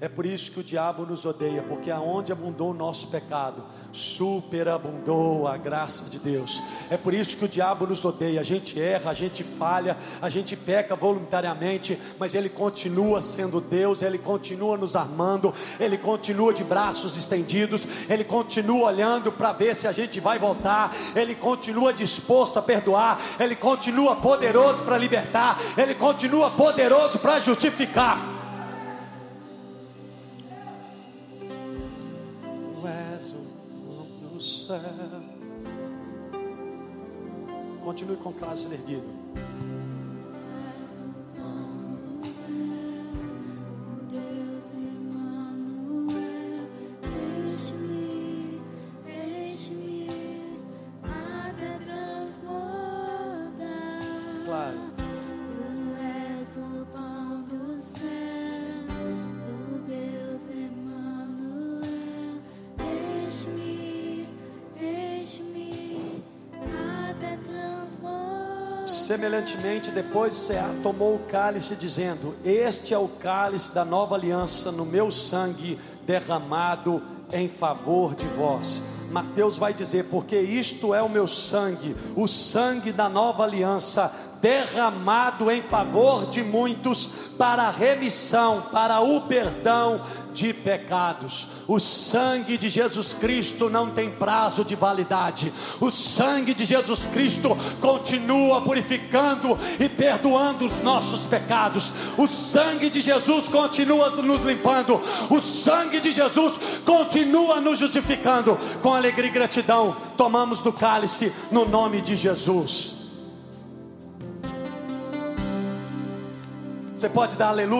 É por isso que o diabo nos odeia, porque aonde abundou o nosso pecado, superabundou a graça de Deus. É por isso que o diabo nos odeia. A gente erra, a gente falha, a gente peca voluntariamente, mas ele continua sendo Deus, ele continua nos armando, ele continua de braços estendidos, ele continua olhando para ver se a gente vai voltar, ele continua disposto a perdoar, ele continua poderoso para libertar, ele continua poderoso para justificar. Continue com o caso erguido. Semelhantemente, depois Cear tomou o cálice, dizendo: Este é o cálice da nova aliança no meu sangue derramado em favor de vós. Mateus vai dizer: Porque isto é o meu sangue, o sangue da nova aliança, derramado em favor de muitos para a remissão, para o perdão de pecados. O sangue de Jesus Cristo não tem prazo de validade. O sangue de Jesus Cristo continua purificando e perdoando os nossos pecados. O sangue de Jesus continua nos limpando. O sangue de Jesus continua nos justificando. Com alegria e gratidão, tomamos do cálice no nome de Jesus. Você pode dar aleluia.